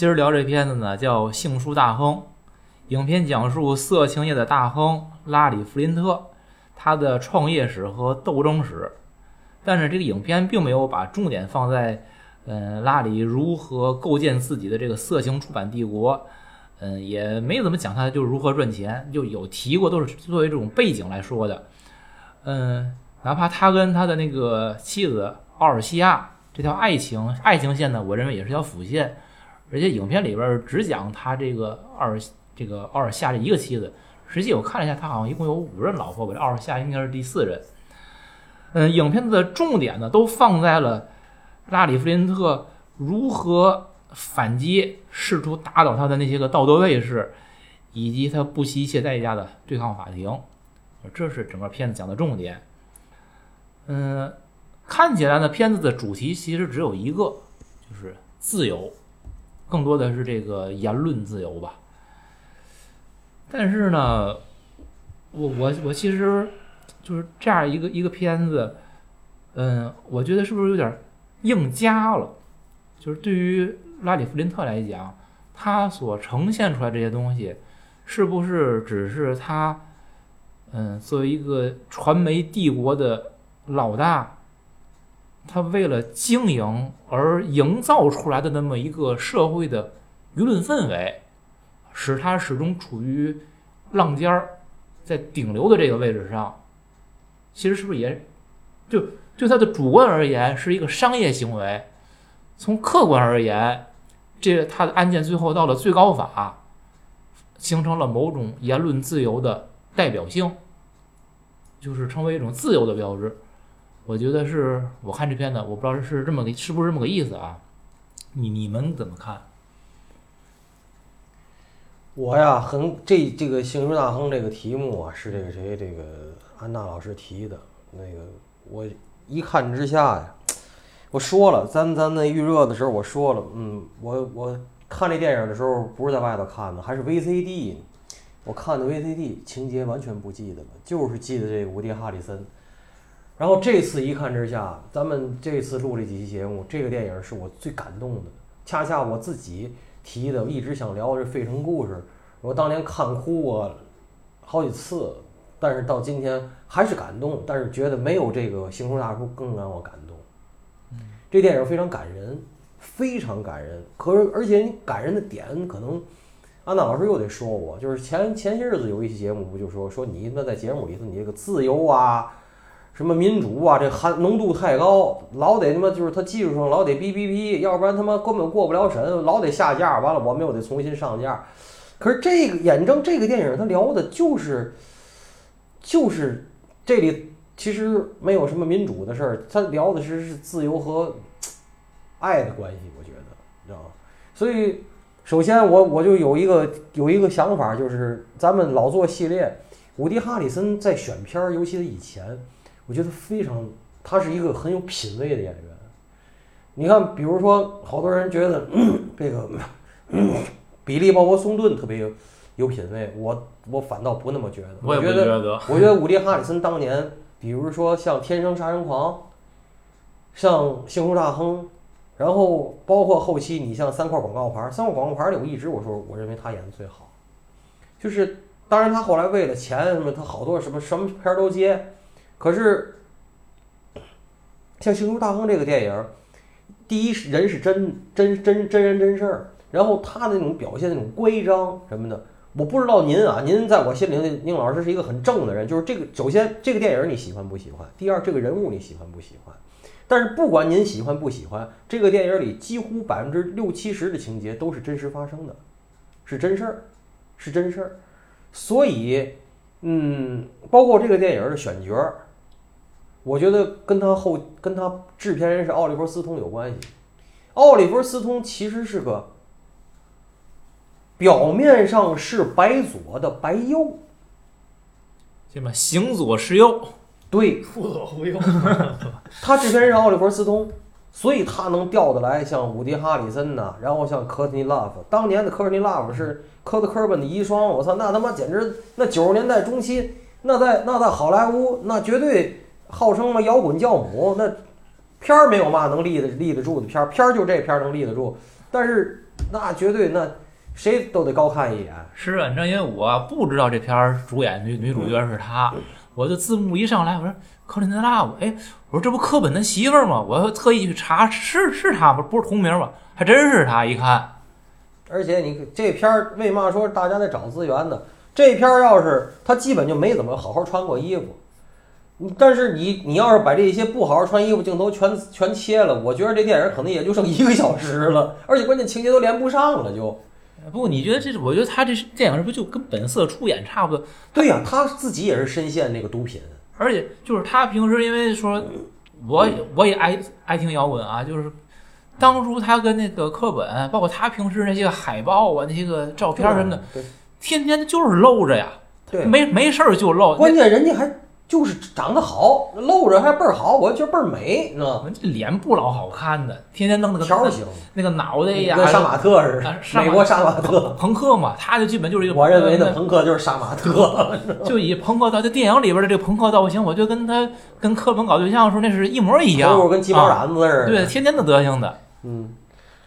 今儿聊这片子呢，叫《杏树大亨》。影片讲述色情业的大亨拉里·弗林特他的创业史和斗争史。但是这个影片并没有把重点放在，嗯，拉里如何构建自己的这个色情出版帝国，嗯，也没怎么讲他就是如何赚钱，就有提过，都是作为这种背景来说的。嗯，哪怕他跟他的那个妻子奥尔西亚这条爱情爱情线呢，我认为也是条辅线。而且影片里边只讲他这个奥这个奥尔夏这一个妻子，实际我看了一下，他好像一共有五任老婆吧，这奥尔夏应该是第四任。嗯，影片的重点呢都放在了拉里·弗林特如何反击，试图打倒他的那些个道德卫士，以及他不惜一切代价的对抗法庭，这是整个片子讲的重点。嗯，看起来呢，片子的主题其实只有一个，就是自由。更多的是这个言论自由吧，但是呢，我我我其实就是这样一个一个片子，嗯，我觉得是不是有点硬加了？就是对于拉里·弗林特来讲，他所呈现出来这些东西，是不是只是他，嗯，作为一个传媒帝国的老大？他为了经营而营造出来的那么一个社会的舆论氛围，使他始终处于浪尖儿，在顶流的这个位置上，其实是不是也就对他的主观而言是一个商业行为？从客观而言，这他的案件最后到了最高法，形成了某种言论自由的代表性，就是成为一种自由的标志。我觉得是我看这片子，我不知道是这么个是不是这么个意思啊？你你们怎么看？我呀，很这这个“幸运大亨”这个题目啊，是这个谁这个安娜老师提的。那个我一看之下呀，我说了，咱咱那预热的时候我说了，嗯，我我看这电影的时候不是在外头看的，还是 VCD，我看的 VCD，情节完全不记得了，就是记得这个伍迪·哈里森。然后这次一看之下，咱们这次录这几期节目，这个电影是我最感动的。恰恰我自己提的，一直想聊这《费城故事》，我当年看哭过好几次，但是到今天还是感动，但是觉得没有这个《星空大叔》更让我感动。这电影非常感人，非常感人。可是而且你感人的点，可能安娜老师又得说我，就是前前些日子有一期节目不就说说你那在节目里头你这个自由啊。什么民主啊，这含浓度太高，老得他妈就是他技术上老得哔哔哔，要不然他妈根本过不了审，老得下架，完了我们又得重新上架。可是这个眼睁这个电影，他聊的就是，就是这里其实没有什么民主的事儿，他聊的是是自由和爱的关系，我觉得，你知道吗？所以首先我我就有一个有一个想法，就是咱们老做系列，伍迪·哈里森在选片儿，尤其是以前。我觉得非常，他是一个很有品位的演员。你看，比如说，好多人觉得这个比利·鲍勃·松顿特别有有品位，我我反倒不那么觉得。我也觉得。我觉得伍迪·哈里森当年，比如说像《天生杀人狂》，像《星空大亨》，然后包括后期你像三块广告牌，三块广告牌里，我一直我说我认为他演的最好。就是当然他后来为了钱什么，他好多什么什么片儿都接。可是，像《星球大亨》这个电影，第一是人是真真真真人真事儿，然后他的那种表现那种乖张什么的，我不知道您啊，您在我心里，宁老师是一个很正的人，就是这个首先这个电影你喜欢不喜欢？第二，这个人物你喜欢不喜欢？但是不管您喜欢不喜欢，这个电影里几乎百分之六七十的情节都是真实发生的，是真事儿，是真事儿，所以，嗯，包括这个电影的选角。我觉得跟他后跟他制片人是奥利弗·斯通有关系。奥利弗·斯通其实是个表面上是白左的白右，这么行左是右，对，忽左忽右。他制片人是奥利弗·斯通，所以他能调得来像伍迪·哈里森呐，然后像科特尼·拉夫。当年的科特尼·拉夫是科特·科本的遗孀，我操，那他妈简直那九十年代中期，那在那在好莱坞那绝对。号称嘛摇滚教母，那片儿没有嘛能立得立得住的片儿，片儿就这片儿能立得住。但是那绝对那谁都得高看一眼。是啊，你知道，因为我不知道这片儿主演女女主角是她，我就字幕一上来，我说克林特拉，我哎，我说这不柯本他媳妇儿吗？我特意去查，是是她吗？不是同名吗？还真是她，一看，而且你这片儿为嘛说大家得找资源呢？这片儿要是他基本就没怎么好好穿过衣服，你但是你你要是把这些不好好穿衣服镜头全全切了，我觉得这电影可能也就剩一个小时了，而且关键情节都连不上了就。不过你觉得这？我觉得他这电影是不是就跟本色出演差不多？对呀、他自己也是深陷那个毒品。而且就是他平时因为说，我我也爱爱听摇滚啊，就是当初他跟那个课本，包括他平时那些海报啊、那些个照片什么的，天天就是露着呀，对，没没事儿就露。关键人家还就是长得好，露着还倍儿好，我觉得倍儿美，你知道吗？这脸不老好看的，天天弄那个条形，那个脑袋呀，跟杀马特似的，美国杀马特。朋克嘛，他就基本就是一个我认为的那朋克就是杀马特。就以朋克造，就电影里边的这个朋克造型，我觉得跟他跟柯本搞对象的时候那是一模一样，头跟鸡毛啊掸子似的。对，天天的德行的。嗯，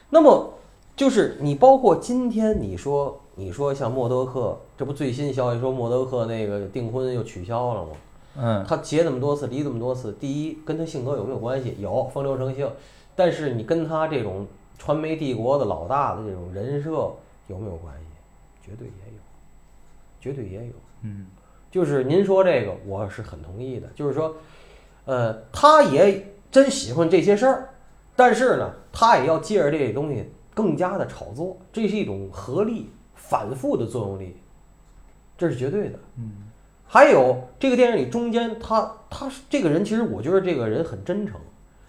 那么就是你包括今天你说你说像默多克，这不最新消息说默多克那个订婚又取消了吗？嗯，他结那么多次，离那么多次，第一跟他性格有没有关系？有，风流成性。但是你跟他这种传媒帝国的老大的这种人设有没有关系？绝对也有，绝对也有。嗯，就是您说这个，我是很同意的。就是说，呃，他也真喜欢这些事儿，但是呢，他也要借着这些东西更加的炒作，这是一种合力反复的作用力，这是绝对的。嗯，还有这个电影里中间他，他这个人其实我觉得这个人很真诚。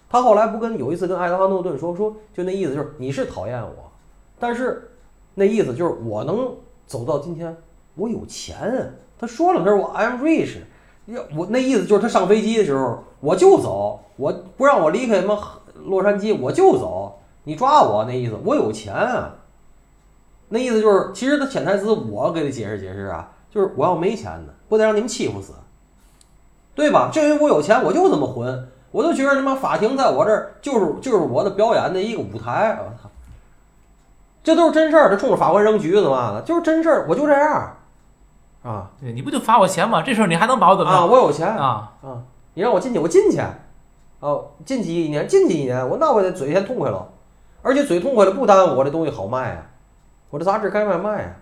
他后来不跟有一次跟艾德华诺顿说说，就那意思就是你是讨厌我，但是那意思就是我能走到今天，我有钱。他说了，他说我 I'm rich，要我那意思就是他上飞机的时候我就走，我不让我离开什么洛杉矶我就走，你抓我那意思，我有钱啊。那意思就是，其实他潜台词我给他解释解释啊，就是我要没钱呢，不得让你们欺负死，对吧？这回我有钱，我就这么混，我就觉得他妈法庭在我这儿就是就是我的表演的一个舞台，我操，这都是真事儿。他冲着法官扔橘子嘛的，就是真事儿，我就这样啊对，你不就罚我钱吗？这事儿你还能把我怎么啊，着我有钱啊？啊，你让我进去，我进去，哦，进去一年，进去一年，我那我得嘴先痛快了，而且嘴痛快了不耽误我这东西好卖啊，我这杂志该卖卖啊，啊，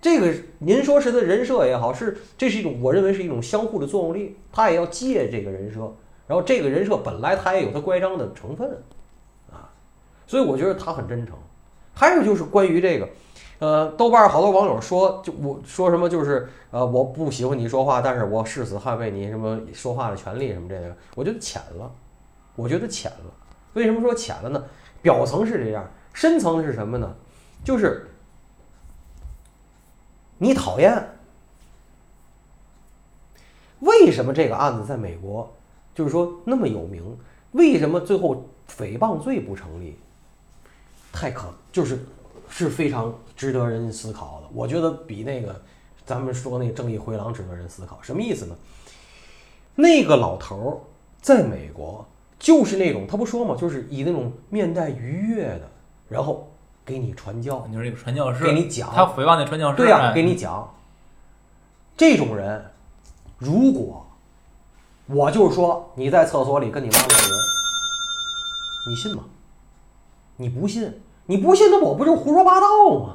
这个您说是他人设也好，是这是一种我认为是一种相互的作用力，他也要借这个人设，然后这个人设本来他也有他乖张的成分啊，所以我觉得他很真诚。还有就是关于这个，呃，豆瓣好多网友说，就我说什么就是呃，我不喜欢你说话，但是我誓死捍卫你什么说话的权利什么这个，我觉得浅了，我觉得浅了。为什么说浅了呢？表层是这样，深层是什么呢？就是你讨厌，为什么这个案子在美国就是说那么有名？为什么最后诽谤罪不成立？太可就是是非常值得人思考的。我觉得比那个咱们说那个正义回廊值得人思考。什么意思呢？那个老头儿在美国就是那种他不说嘛，就是以那种面带愉悦的，然后给你传教，你说这个传教士，给你讲，他诽谤那传教士，对呀、哎给你讲，这种人，如果我就是说你在厕所里跟你妈乱伦，你信吗？你不信，你不信，那我不就是胡说八道吗？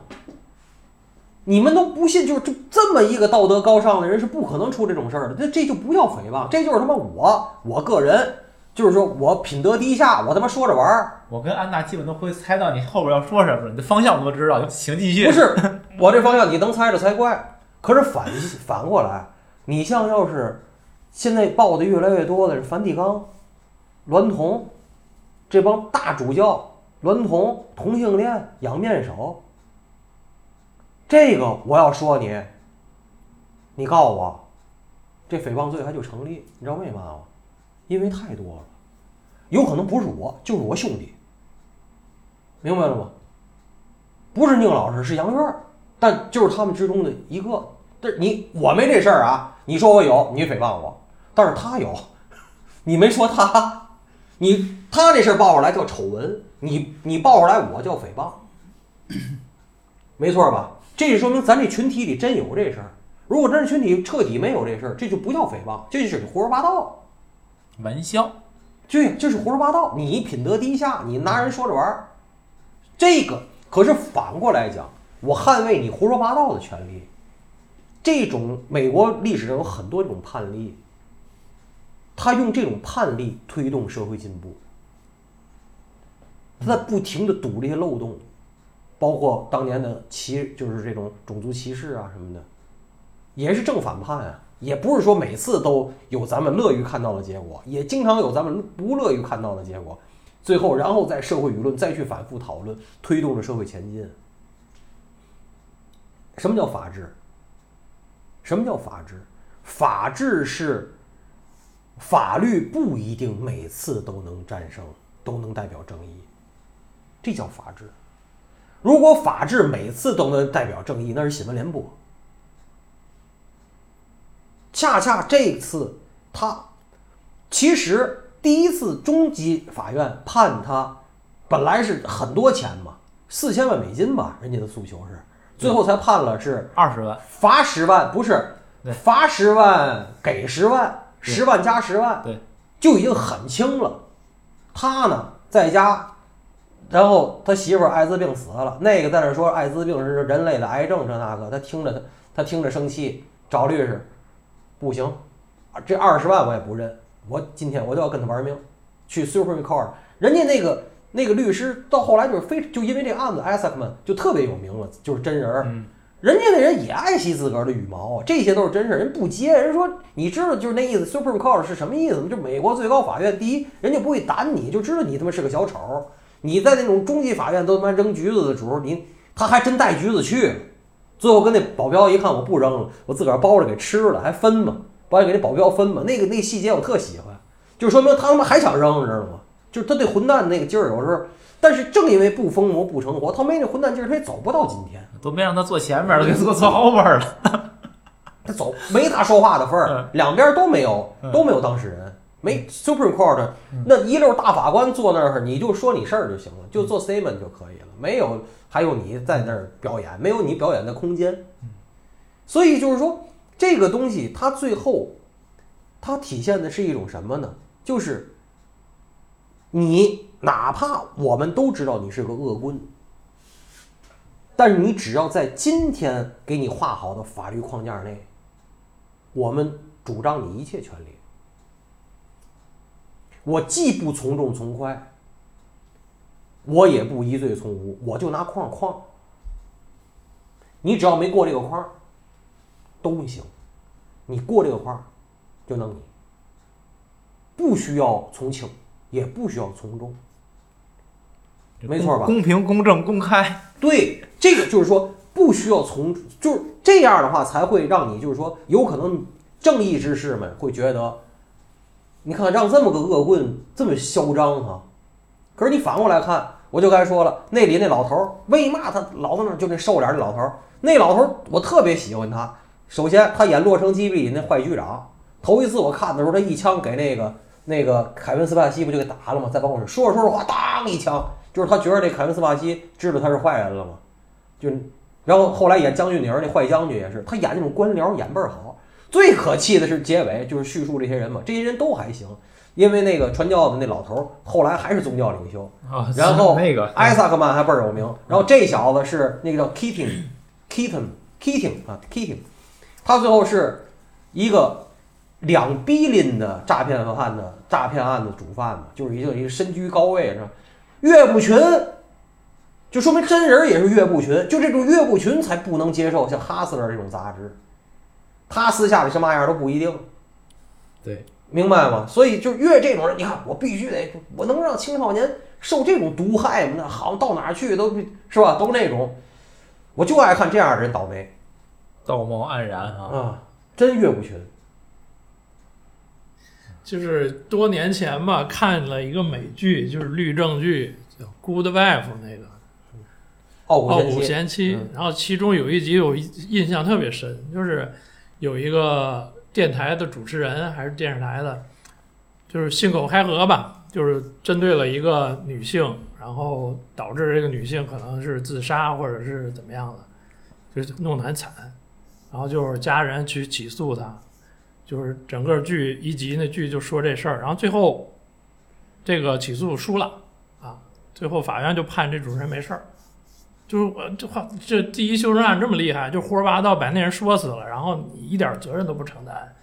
你们都不信，就是这这么一个道德高尚的人是不可能出这种事儿的，这这就不叫诽谤，这就是他妈我我个人，就是说我品德低下，我他妈说着玩儿，我跟安娜基本都会猜到你后边要说什么，你的方向我都知道，请继续。不是我这方向你能猜着才怪。可是反反过来，你像要是现在报的越来越多的是梵蒂冈、娈童这帮大主教，娈童、同性恋、养面手，这个我要说你，你告诉我，这诽谤罪还就成立，你知道为嘛吗？因为太多了，有可能不是我，就是我兄弟，明白了吗？不是宁老师，是杨院儿，但就是他们之中的一个。但你我没这事儿啊，你说我有，你诽谤我，但是他有，你没说他，你他这事儿报出来叫丑闻，你你你报出来我叫诽谤，没错吧？这就说明咱这群体里真有这事儿。如果咱这群体彻底没有这事儿，这就不叫诽谤，这就是胡说八道。玩笑，对，这是胡说八道。你品德低下，你拿人说着玩儿，这个可是反过来讲，我捍卫你胡说八道的权利。这种美国历史上有很多这种判例，他用这种判例推动社会进步，他在不停的堵这些漏洞，包括当年的歧，就是这种种族歧视啊什么的，也是正反判啊。也不是说每次都有咱们乐于看到的结果，也经常有咱们不乐于看到的结果。最后，然后在社会舆论再去反复讨论，推动着社会前进。什么叫法治？什么叫法治？法治是法律不一定每次都能战胜，都能代表正义，这叫法治。如果法治每次都能代表正义，那是新闻联播。恰恰这次他其实第一次中级法院判他本来是很多钱嘛，四千万美金吧，人家的诉求是，最后才判了是二十万，罚十万，不是罚十万给十万，十万加十万，对，就已经很轻了。他呢在家，然后他媳妇儿艾滋病死了，那个在那说艾滋病是人类的癌症，这那个，他听着他他听着生气，找律师，不行，这二十万我也不认，我今天我就要跟他玩命，去 Supreme Court，人家那个那个律师到后来就是非就因为这个案子，艾萨克曼就特别有名了，就是真人儿。嗯，人家那人也爱惜自个儿的羽毛啊，这些都是真事儿，人不接。人说你知道就是那意思，Supreme Court 是什么意思吗？就美国最高法院，第一，人家不会打你，就知道你他妈是个小丑。你在那种中级法院都他妈扔橘子的时候，你他还真带橘子去，最后跟那保镖一看，我不扔了，我自个儿包着给吃了，还分嘛，不还给那保镖分嘛。那个那细节我特喜欢，就说明他他妈还想扔，知道吗？就是他对混蛋那个劲儿，有时候。但是正因为不疯魔不成活，他没那混蛋劲儿，他也走不到今天。都没让他坐前面了，给坐坐后边了。他走没他说话的份儿嗯，两边都没有嗯都没有当事人，没 Supreme Court 那一溜大法官坐那儿，你就说你事儿就行了，就做 statement 就可以了，没有还有你在那儿表演，没有你表演的空间。所以就是说，这个东西它最后它体现的是一种什么呢？就是你哪怕我们都知道你是个恶棍，但是你只要在今天给你画好的法律框架内，我们主张你一切权利。我既不从重从宽，我也不疑罪从无，我就拿框框。你只要没过这个框，都行。你过这个框，就弄你。不需要从轻，也不需要从重。没错吧公平、公正、公开。对，这个就是说不需要从，就是这样的话才会让你就是说有可能正义之士们会觉得，你看让这么个恶棍这么嚣张哈、可是你反过来看，我就该说了，那里那老头儿为嘛他老在那儿就那瘦脸儿的老头儿，那老头儿我特别喜欢他。首先，他演《洛城机密》里那坏局长，头一次我看的时候，他一枪给那个那个凯文斯帕西不就给打了吗？在办公室说着说着话，当一枪，就是他觉得这凯文斯帕西知道他是坏人了嘛，就然后后来演将军女儿那坏将军也是，他演那种官僚演倍儿好。最可气的是结尾，就是叙述这些人嘛，这些人都还行，因为那个传教的那老头儿后来还是宗教领袖，啊，然后 那个艾萨克曼还倍儿有名。然后这小子是那个叫 Keating，Keaton，Keating 啊，Keating，他最后是一个两 billion 的诈骗犯的诈骗案的主犯嘛，就是一个一个身居高位是吧？岳不群，就说明真人也是岳不群，就这种岳不群才不能接受像哈斯勒这种杂志，他私下里什么样都不一定。对，明白吗？所以就越这种人，你看我必须得，我能让青少年受这种毒害吗？那好到哪去都是吧，都那种，我就爱看这样的人倒霉道貌岸然啊。啊，真岳不群。就是多年前吧，看了一个美剧，就是律政剧，叫《Good Wife》那个傲《傲骨骨贤妻，然后其中有一集我印象特别深，就是有一个电台的主持人还是电视台的，就是信口开河吧，就是针对了一个女性，然后导致这个女性可能是自杀或者是怎么样的，就是弄得很惨，然后就是家人去起诉他，就是整个剧一集那剧就说这事儿，然后最后这个起诉输了啊，最后法院就判这主持人没事儿。就是我这话，这第一修正案这么厉害，就胡说八道把那人说死了，然后你一点责任都不承担，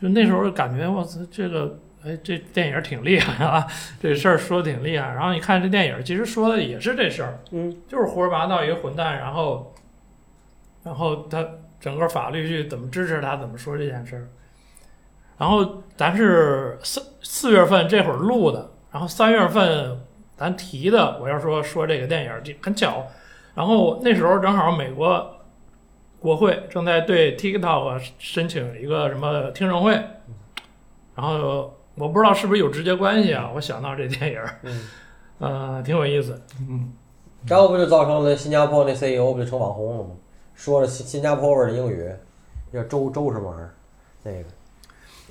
就那时候感觉我操，这个哎这电影挺厉害啊，这事儿说的挺厉害。然后你看这电影，其实说的也是这事儿，嗯，就是胡说八道一个混蛋，然后然后他整个法律去怎么支持他，怎么说这件事儿。然后咱是四四月份这会儿录的，然后三月份咱提的，我要说说这个电影，这很巧。然后那时候正好美国国会正在对 TikTok 申请一个什么听证会，然后我不知道是不是有直接关系啊，我想到这电影，嗯，呃，挺有意思，嗯，然后不就造成了新加坡那 CEO 不就成网红了吗？说了新新加坡味儿的英语，叫周周什么玩意儿？那个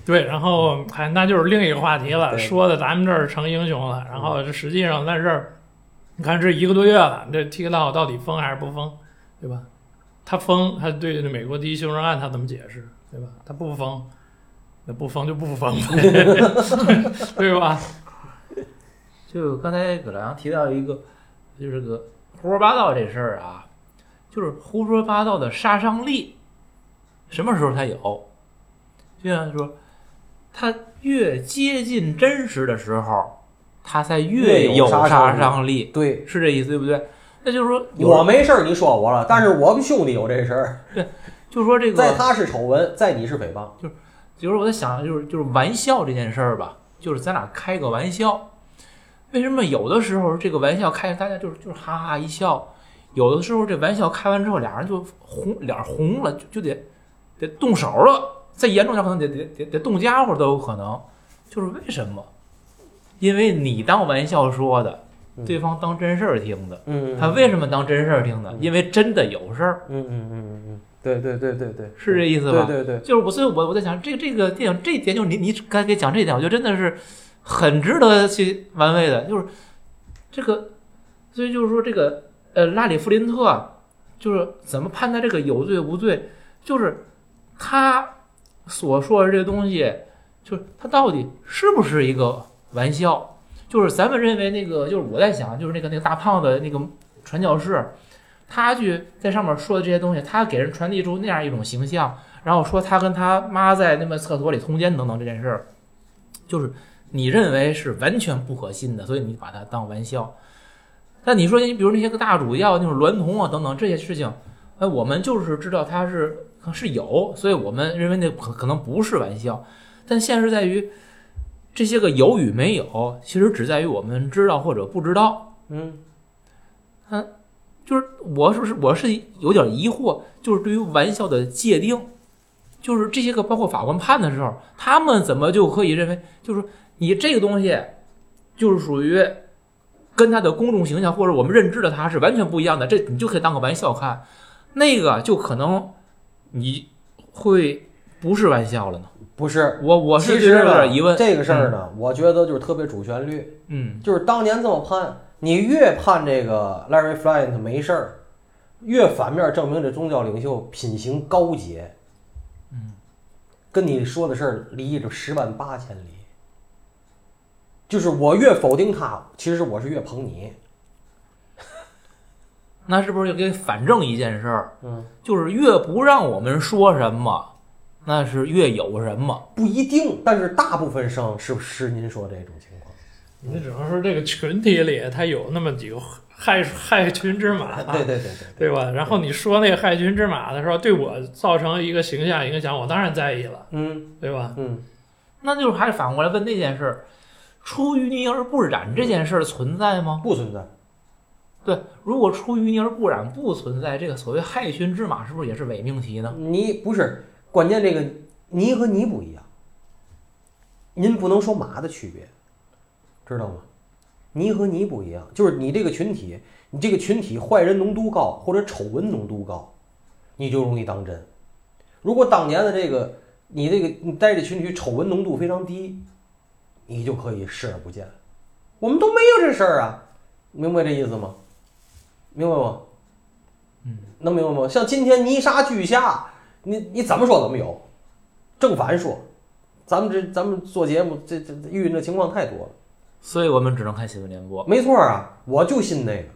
对，然后还那就是另一个话题了，说的咱们这儿成英雄了，然后这实际上在这儿，你看这一个多月了，这 TikTok 到底封还是不封，对吧？他封，他对这美国第一修正案他怎么解释，对吧？他不封，那不封就不封呗，对吧？就刚才葛良提到一个，就是个胡说八道这事儿啊，就是胡说八道的杀伤力，什么时候才有？就像说，他越接近真实的时候，它才越越有杀杀伤力，对，是这意思对不对？那就是说，我没事儿，你说我了，但是我们兄弟有这事儿，对就是说这个，在他是丑闻，在你是诽谤。就是我在想，就是就是玩笑这件事儿吧，就是咱俩开个玩笑，为什么有的时候这个玩笑开，大家就是就是哈哈一笑，有的时候这玩笑开完之后，俩人就红脸红了，就就得得动手了，再严重点可能得得得得动家伙都有可能，就是为什么？因为你当玩笑说的，嗯对方当真事儿听的。嗯，他为什么当真事儿听的？嗯因为真的有事儿，嗯嗯嗯嗯嗯，对对对对对，是这意思吧？对对对，就是我，所以我我在想，这个这个电影这一点，就是你你刚才给讲这一点，我觉得真的是很值得去玩味的。就是这个，所以就是说这个呃，拉里·弗林特啊就是怎么判断这个有罪无罪，就是他所说的这个东西，就是他到底是不是一个玩笑？就是咱们认为那个，就是我在想，就是那个那个大胖子那个传教士，他去在上面说的这些东西，他给人传递出那样一种形象，然后说他跟他妈在那么厕所里通奸等等这件事儿，就是你认为是完全不可信的，所以你把它当玩笑。但你说你比如那些个大主教那种娈童啊等等这些事情，哎，我们就是知道他是可是有，所以我们认为那可可能不是玩笑。但现实在于，这些个有与没有，其实只在于我们知道或者不知道。嗯嗯就是我是不是我是有点疑惑，就是对于玩笑的界定，就是这些个包括法官判的时候，他们怎么就可以认为，就是你这个东西就是属于跟他的公众形象或者我们认知的他是完全不一样的，这你就可以当个玩笑看，那个就可能你会不是玩笑了呢？不是。我我是对这有其实呢点疑问。这个事儿呢，我觉得就是特别主旋律，嗯，就是当年这么判，你越判这个 Larry Flynt 没事儿，越反面证明这宗教领袖品行高洁。嗯，跟你说的事儿离着十万八千里。就是我越否定他，其实我是越捧你。那是不是就给反证一件事儿？嗯，就是越不让我们说什么，那是越有什么。不一定，但是大部分生是不是您说这种情况？你只能说这个群体里他有那么几个害害群之马，对对对对，对吧？然后你说那个害群之马的时候，对我造成一个形象影响，我当然在意了，嗯对吧？嗯，那就是还是反过来问那件事，出淤泥而不染这件事存在吗？不存在。对，如果出淤泥而不染不存在，这个所谓害群之马是不是也是伪命题呢？你不是关键，这个泥和泥不一样，您不能说马的区别，知道吗？泥和泥不一样，就是你这个群体，你这个群体坏人浓度高或者丑闻浓度高，你就容易当真。如果当年的这个你这个你在这群体丑闻浓度非常低，你就可以视而不见。我们都没有这事儿啊，明白这意思吗？明白吗？嗯，能明白吗？像今天泥沙俱下，你你怎么说怎么有，正反说，咱们这咱们做节目这这这遇见的情况太多了。所以我们只能看新闻联播。没错啊，我就信那个。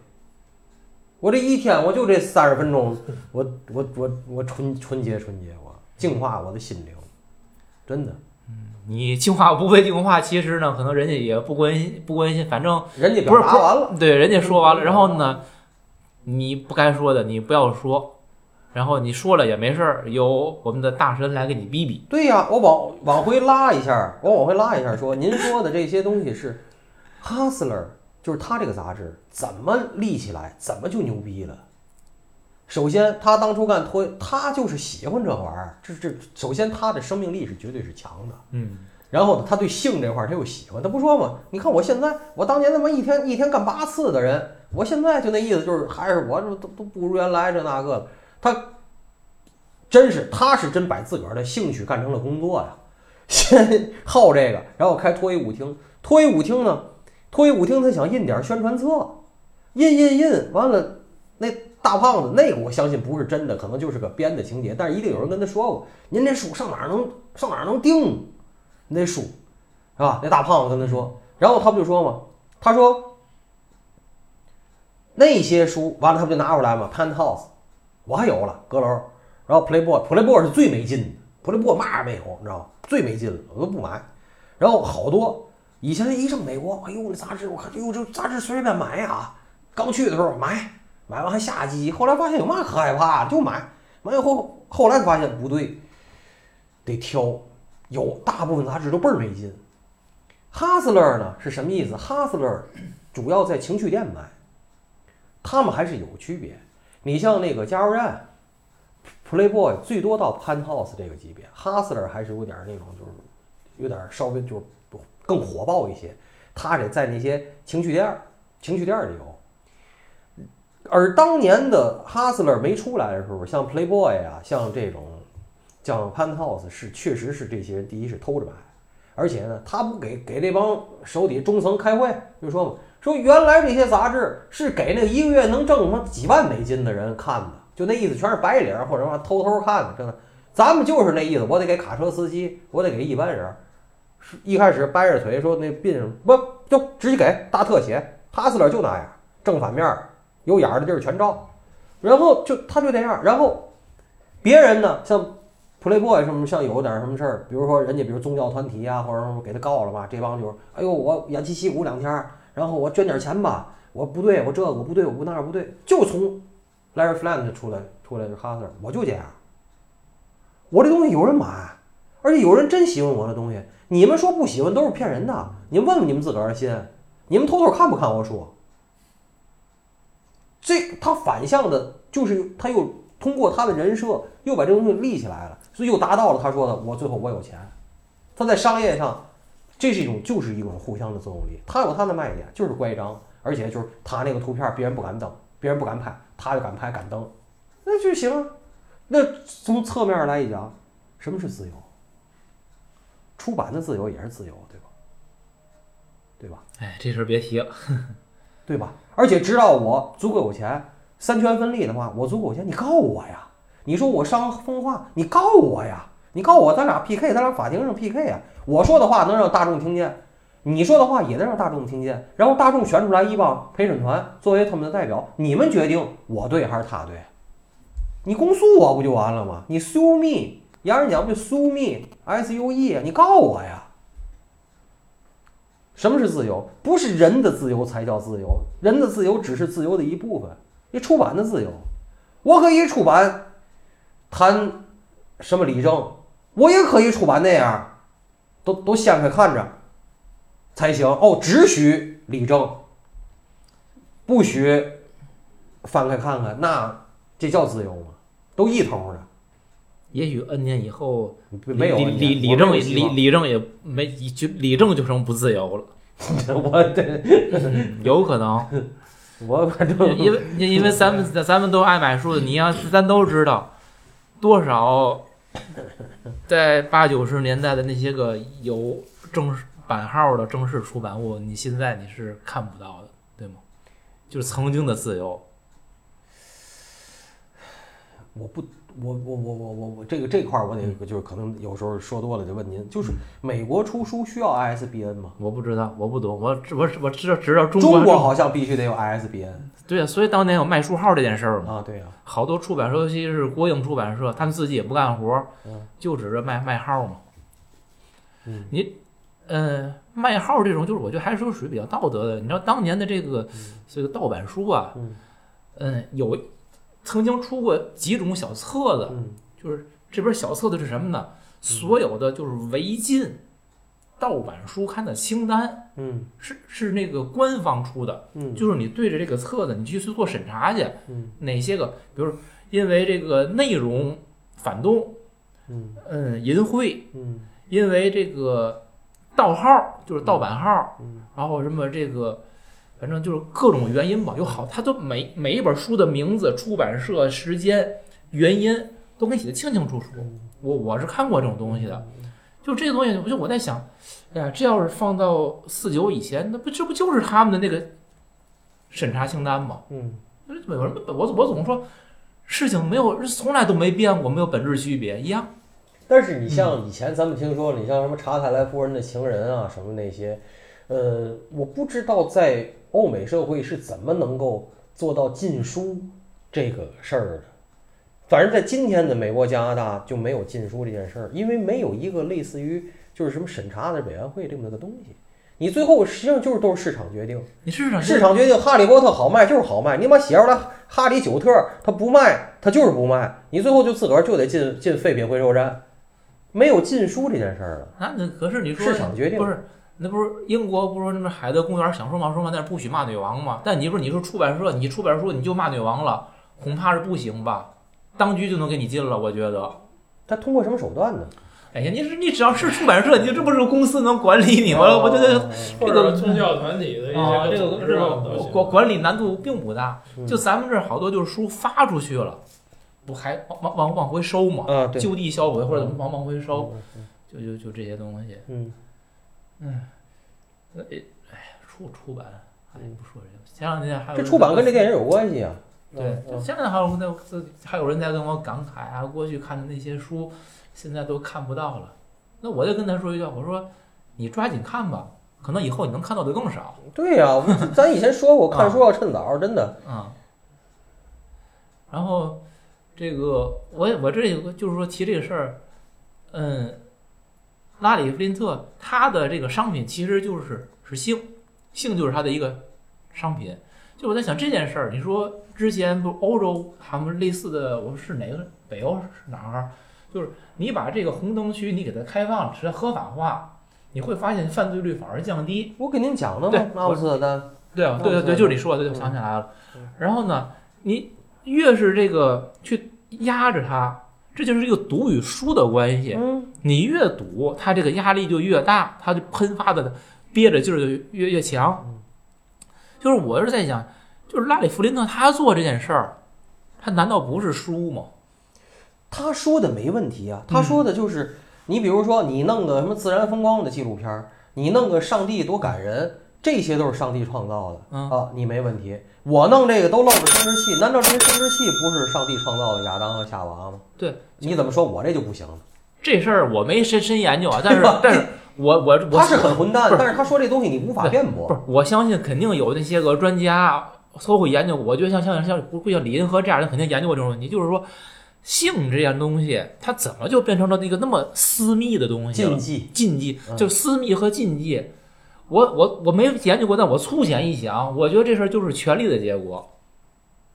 我这一天我就这三十分钟，我我我我纯纯洁纯洁，我净化我的心灵，真的。你净化不被净化，其实呢，可能人家也不关心，不关心，反正人家不是表达完了，对人家说完了，然后呢，你不该说的你不要说，然后你说了也没事儿，由我们的大神来给你逼逼。对呀，我往往回拉一下，我往回拉一下说，您说的这些东西是《Hustler》，就是他这个杂志怎么立起来，怎么就牛逼了？首先，他当初干托，他就是喜欢这玩意儿，这这首先他的生命力是绝对是强的。嗯，然后呢，他对性这块儿他又喜欢，他不说吗？你看我现在，我当年他妈一天一天干八次的人，我现在就那意思就是还是我这都都不如原来这那个的。他真是他是真把自个儿的兴趣干成了工作呀，先好这个，然后开脱衣舞厅。脱衣舞厅呢，脱衣舞厅他想印点宣传册，印印印，完了那大胖子那个我相信不是真的，可能就是个编的情节，但是一定有人跟他说过，您这书上哪能上哪能订？那书是吧？那大胖子跟他说，然后他不就说嘛，他说那些书完了，他不就拿出来嘛？Penthouse，我还有了阁楼，然后 Playboy，Playboy 是最没劲的，Playboy 嘛也没有，你知道吗？最没劲了，我都不买。然后好多以前一上美国，哎呦，那杂志我看，哎呦，这杂志随便买呀。刚去的时候买，买完还下机，后来发现有嘛可害怕，就买。买完后，后来发现不对，得挑。有大部分杂志都倍儿没劲。Hustler 呢是什么意思？Hustler 主要在情趣店卖，他们还是有区别。你像那个加油站，Playboy 最多到 Penthouse 这个级别，Hustler 还是有点那种就是有点稍微就是更火爆一些。他得在那些情趣店、情趣店里有。而当年的 Hustler 没出来的时候，像 Playboy 啊，像这种。像 Penthouse 是确实是这些人，第一是偷着买，而且呢，他不给给这帮手底中层开会，就说嘛，说原来这些杂志是给那一个月能挣什么几万美金的人看的，就那意思，全是白领或者说偷偷看的，真的。咱们就是那意思，我得给卡车司机，我得给一般人。是一开始掰着腿说那病不就直接给大特写，哈斯勒就那样，正反面有眼儿的地儿全照，然后就他就那样，然后别人呢像。Playboy 什么像有点什么事儿，比如说人家比如宗教团体啊，或者什么给他告了吧，这帮就是哎呦我偃旗息鼓两天，然后我捐点钱吧，我不对，我这个不对，我不那不对，就从 Larry Flynt 出来出来就哈特，我就这样，我这东西有人买，而且有人真喜欢我的东西，你们说不喜欢都是骗人的，你问问你们自个儿的心，你们偷偷看不看我书？这他反向的，就是他又通过他的人设又把这东西立起来了。所以又达到了他说的，我最后我有钱。他在商业上，这是一种就是一种互相的作用力。他有他的卖点，就是乖张，而且就是他那个图片别人不敢登，别人不敢拍，他就敢拍敢登，那就行。那从侧面来一讲，什么是自由？出版的自由也是自由，对吧？对吧？哎，这事儿别提了，对吧？而且直到我足够有钱，三权分立的话，我足够有钱，你告我呀。你说我伤风化，你告我呀！你告我，咱俩 PK，咱俩法庭上 PK 呀！我说的话能让大众听见，你说的话也能让大众听见，然后大众选出来一帮陪审团作为他们的代表，你们决定我对还是他对？你公诉我不就完了吗？你 sue me，洋人讲不就 sue me，s u e，你告我呀！什么是自由？不是人的自由才叫自由，人的自由只是自由的一部分。你出版的自由，我可以出版。谈什么理政，我也可以出版那样，都都掀开看着才行哦。只许理政，不许翻开看看，那这叫自由吗？都一头的。也许 N 年以后，没有理理理政理理政也没就理政就成不自由了。我对，有可能。我反正因为因为咱们咱们都爱买书的，你要咱都知道。多少 在八九十年代的那些个有正式版号的正式出版物，你现在你是看不到的，对吗？就是曾经的自由。我不，我我我我我我这个这块儿我得就是可能有时候说多了就问您，就是美国出书需要 ISBN 吗？我不知道，我不懂，我只我我知道知道中中国国好像必须得有 ISBN 对啊，所以当年有卖书号这件事儿嘛，啊，对啊、好多出版社，尤其是国营出版社，他们自己也不干活儿嗯，就指着卖卖号嘛。嗯你，呃，卖号这种，就是我觉得还是属于比较道德的。你知道当年的这个这个盗版书啊，嗯嗯，有曾经出过几种小册子，嗯。就是这本小册子是什么呢？所有的就是违禁盗版书刊的清单，嗯。是是那个官方出的，嗯，就是你对着这个册子，你去做审查去，嗯。哪些个，比如因为这个内容反动，嗯。嗯，淫秽，嗯。因为这个盗号就是盗版号，嗯。然后什么这个，反正就是各种原因吧，有好，他都每每一本书的名字、出版社、时间、原因都给你写的清清楚楚。我我是看过这种东西的，就这个东西，我就我在想，哎呀，这要是放到四九以前，那不这不就是他们的那个审查清单吗？嗯有人我我总说事情没有从来都没变过，没有本质区别一样。但是你像以前咱们听说了，你像什么查泰莱夫人的情人啊，什么那些，呃，我不知道在欧美社会是怎么能够做到禁书这个事儿的。反正，在今天的美国、加拿大就没有禁书这件事儿，因为没有一个类似于就是什么审查的委员会这么个东西。你最后实际上就是都是市场决定，你市场市场决定《哈利波特》好卖就是好卖，你把写出来《哈利九特》它不卖，它就是不卖，你最后就自个儿就得进进废品回收站，没有禁书这件事儿了。那那可是你说市场决定不是？那不是英国不是说什么海德公园想说嘛说嘛，但是不许骂女王嘛？但你不是你说出版社，你出版社你就骂女王了，恐怕是不行吧？当局就能给你禁了，我觉得。他通过什么手段呢？哎呀，你是你只要是出版社，你就这不是公司能管理你吗？我觉得这个宗教团体的一啊，些这个这组织啊个都行管管理难度并不大。嗯就咱们这儿好多就是书发出去了，不还往往往往回收嘛？啊，对，就地销毁或者往往回收，嗯就就就这些东西。嗯嗯，哎哎，出出版，哎，不说这个。前两天还有这出版跟这电影有关系啊。对，现在还有那还有人在跟我感慨啊，过去看的那些书，现在都看不到了。那我就跟他说一句，我说你抓紧看吧，可能以后你能看到的更少。对呀、我咱以前说过，看书要趁早，真的。嗯、然后这个我我这有个就是说提这个事儿，嗯，拉里弗林特他的这个商品其实就是是性，性就是他的一个商品。就我在想这件事儿，你说之前不欧洲他们类似的，我说是哪个北欧是哪儿？就是你把这个红灯区你给它开放，使它合法化，你会发现犯罪率反而降低。我给您讲的对嘛，阿姆斯特丹。对啊，对对对，嗯就是你说的，我想起来了嗯。然后呢，你越是这个去压着它，这就是一个赌与输的关系。嗯你越赌，它这个压力就越大，它就喷发的憋着劲儿就越越强。嗯就是我是在想，就是拉里弗林特他做这件事儿，他难道不是输吗？他说的没问题啊，他说的就是，你比如说你弄个什么自然风光的纪录片儿，你弄个上帝多感人，这些都是上帝创造的嗯啊，你没问题。我弄这个都露着生殖器，难道这些生殖器不是上帝创造的亚当和夏娃吗？对，你怎么说我这就不行了？这事儿我没深深研究啊，但是但是我我我他是很混蛋但是他说这东西你无法辩驳。不是，我相信肯定有那些个专家都会研究。我觉得像像像不会像李银河这样的人肯定研究过这种问题，就是说性这件东西，它怎么就变成了那个那么私密的东西了？禁忌，禁忌嗯就私密和禁忌。我我我没研究过，但我粗浅一想，我觉得这事儿就是权力的结果，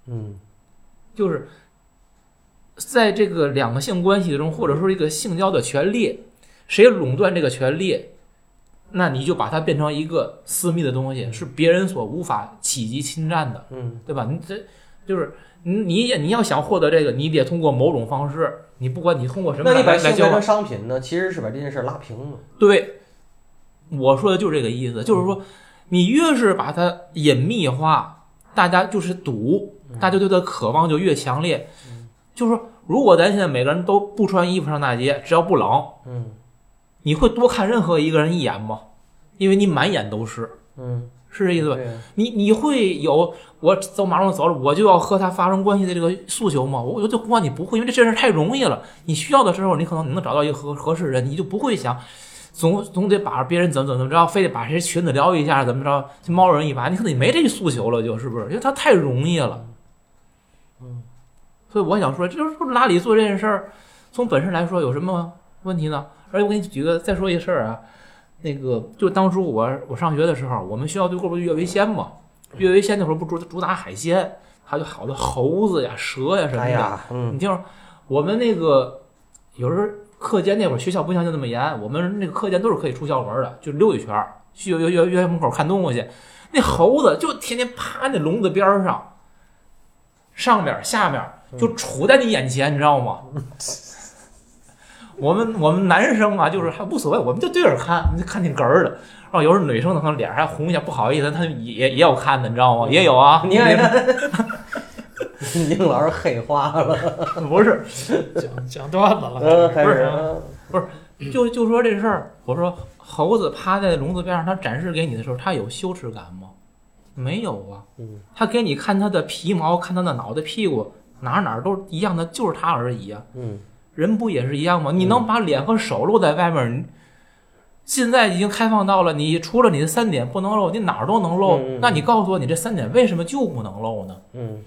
嗯就是在这个两个性关系中，或者说一个性交的权利，谁垄断这个权利，那你就把它变成一个私密的东西，是别人所无法企及侵占的，嗯对吧？你这就是你你也你要想获得这个，你得通过某种方式，你不管你通过什么那你把来来交换性变成，商品呢，其实是把这件事拉平了。对，我说的就是这个意思，就是说你越是把它隐秘化，大家就是赌，大家对它渴望就越强烈。就是说，如果咱现在每个人都不穿衣服上大街，只要不冷，嗯你会多看任何一个人一眼吗？因为你满眼都是，嗯是这意思吧？你你会有我走马路上走着，我就要和他发生关系的这个诉求吗？我我就光你不会，因为这件事太容易了。你需要的时候，你可能你能找到一个合合适人，你就不会想总总得把别人怎么怎么着，非得把谁裙子撩一下，怎么着去猫人一把，你可能没这个诉求了，就是不是？因为它太容易了。嗯，所以我想说，就是说拉里做这件事儿，从本身来说有什么问题呢？而且我给你举个再说一事儿啊，那个就当初我我上学的时候，我们学校对过不是越为鲜嘛？越为鲜那会儿不主主打海鲜，还有好多猴子呀、蛇呀什么的。哎呀，嗯你听说我们那个有时候课间那会儿学校不像就那么严，我们那个课间都是可以出校门的，就溜一圈儿去学学学校门口看动物去。那猴子就天天趴那笼子边上，上面下面就杵在你眼前，你知道吗？我们我们男生啊，就是还无所谓，我们就对着看，就看挺哏儿的。然后有时候女生呢，可能脸还红一下，不好意思，她也也也有看的，你知道吗？也有啊，你看，宁老师黑化了，不是，讲讲段子了，不是不是就就说这事儿，我说猴子趴在笼子边上，它展示给你的时候，它有羞耻感吗？没有啊。嗯，它给你看它的皮毛，看它的脑袋、屁股，哪儿哪儿都一样的，就是他而已啊。嗯人不也是一样吗？你能把脸和手露在外面，你现在已经开放到了，你除了你的三点不能露，你哪儿都能露。那你告诉我，你这三点为什么就不能露呢？嗯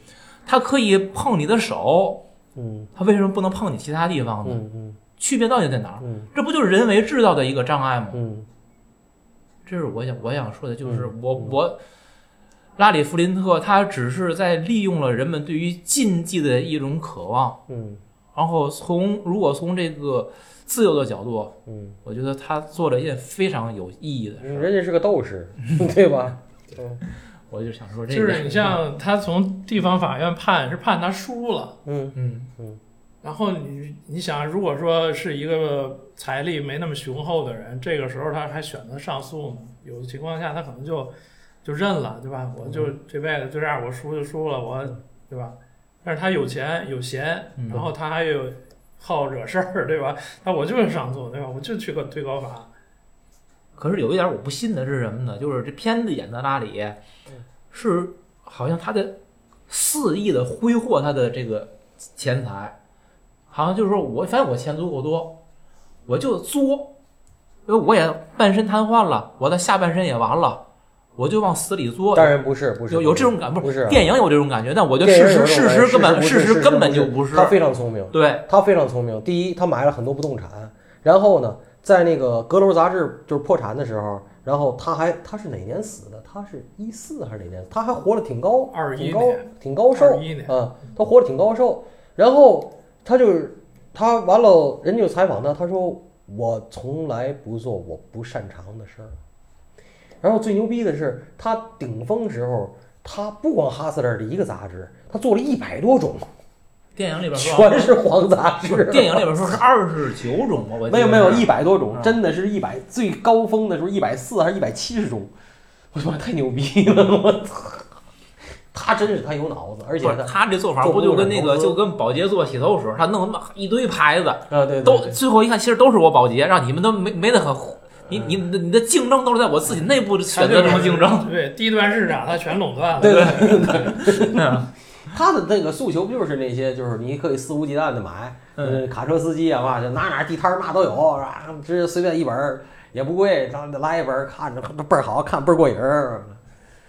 它可以碰你的手，嗯它为什么不能碰你其他地方呢？嗯嗯区别到底在哪儿？嗯这不就是人为制造的一个障碍吗？嗯这是我想我想说的，就是嗯我我拉里弗林特他只是在利用了人们对于禁忌的一种渴望，嗯。然后从如果从这个自由的角度，嗯。我觉得他做了一件非常有意义的事。人家是个斗士，对吧？我就想说这个，就是你像他从地方法院判是判他输了，嗯。嗯。然后你你想，如果说是一个财力没那么雄厚的人，这个时候他还选择上诉呢，有的情况下他可能就就认了，对吧？我就这辈子就这样，我输就输了，我对吧？但是他有钱有闲，嗯然后他还有好惹事儿，对吧？那我就是上诉，对吧？我就去个推高法，可是有一点我不信的是什么呢？就是这片子演的拉里是好像他在肆意的挥霍他的这个钱财，好像就是说我反正我钱足够多，我就作，因为我也半身瘫痪了，我的下半身也完了，我就往死里作。当然不是，不是有有这种感，不不是啊电影有这种感觉，但我觉得事实事实根本事实根本就不不是他非常聪明，对，他非常聪明。第一，他买了很多不动产，然后呢，在那个阁楼杂志就是破产的时候，然后他还他是哪年死的？他是一四还是哪年？他还活得挺高，21挺高年，挺高寿21年啊，他活得挺高寿。然后他就是他完了，人家就采访他，他说我从来不做我不擅长的事儿。然后最牛逼的是，他顶峰时候，他不光哈斯勒的一个杂志，他做了一百多种，电影里边说全是黄杂志。电影里边说是二十九种吧，没有没有一百多种，啊真的是一百最高峰的时候一百四还是一百七十种，我他妈太牛逼了！我操，他真是他有脑子，而且他他这做法做不就跟那个就跟保洁做洗头水，他弄他妈一堆牌子，啊对对都最后一看，其实都是我保洁，让你们都没没得可，你你你的竞争都是在我自己内部选择中竞争。对低端市场他全垄断了，对对对，他的那个诉求不就是那些，就是你可以肆无忌惮的买，嗯呃，卡车司机啊嘛，就哪哪地摊儿嘛都有，啊，直接随便一本儿也不贵，然后来一本儿看着倍儿好看，倍儿过瘾儿。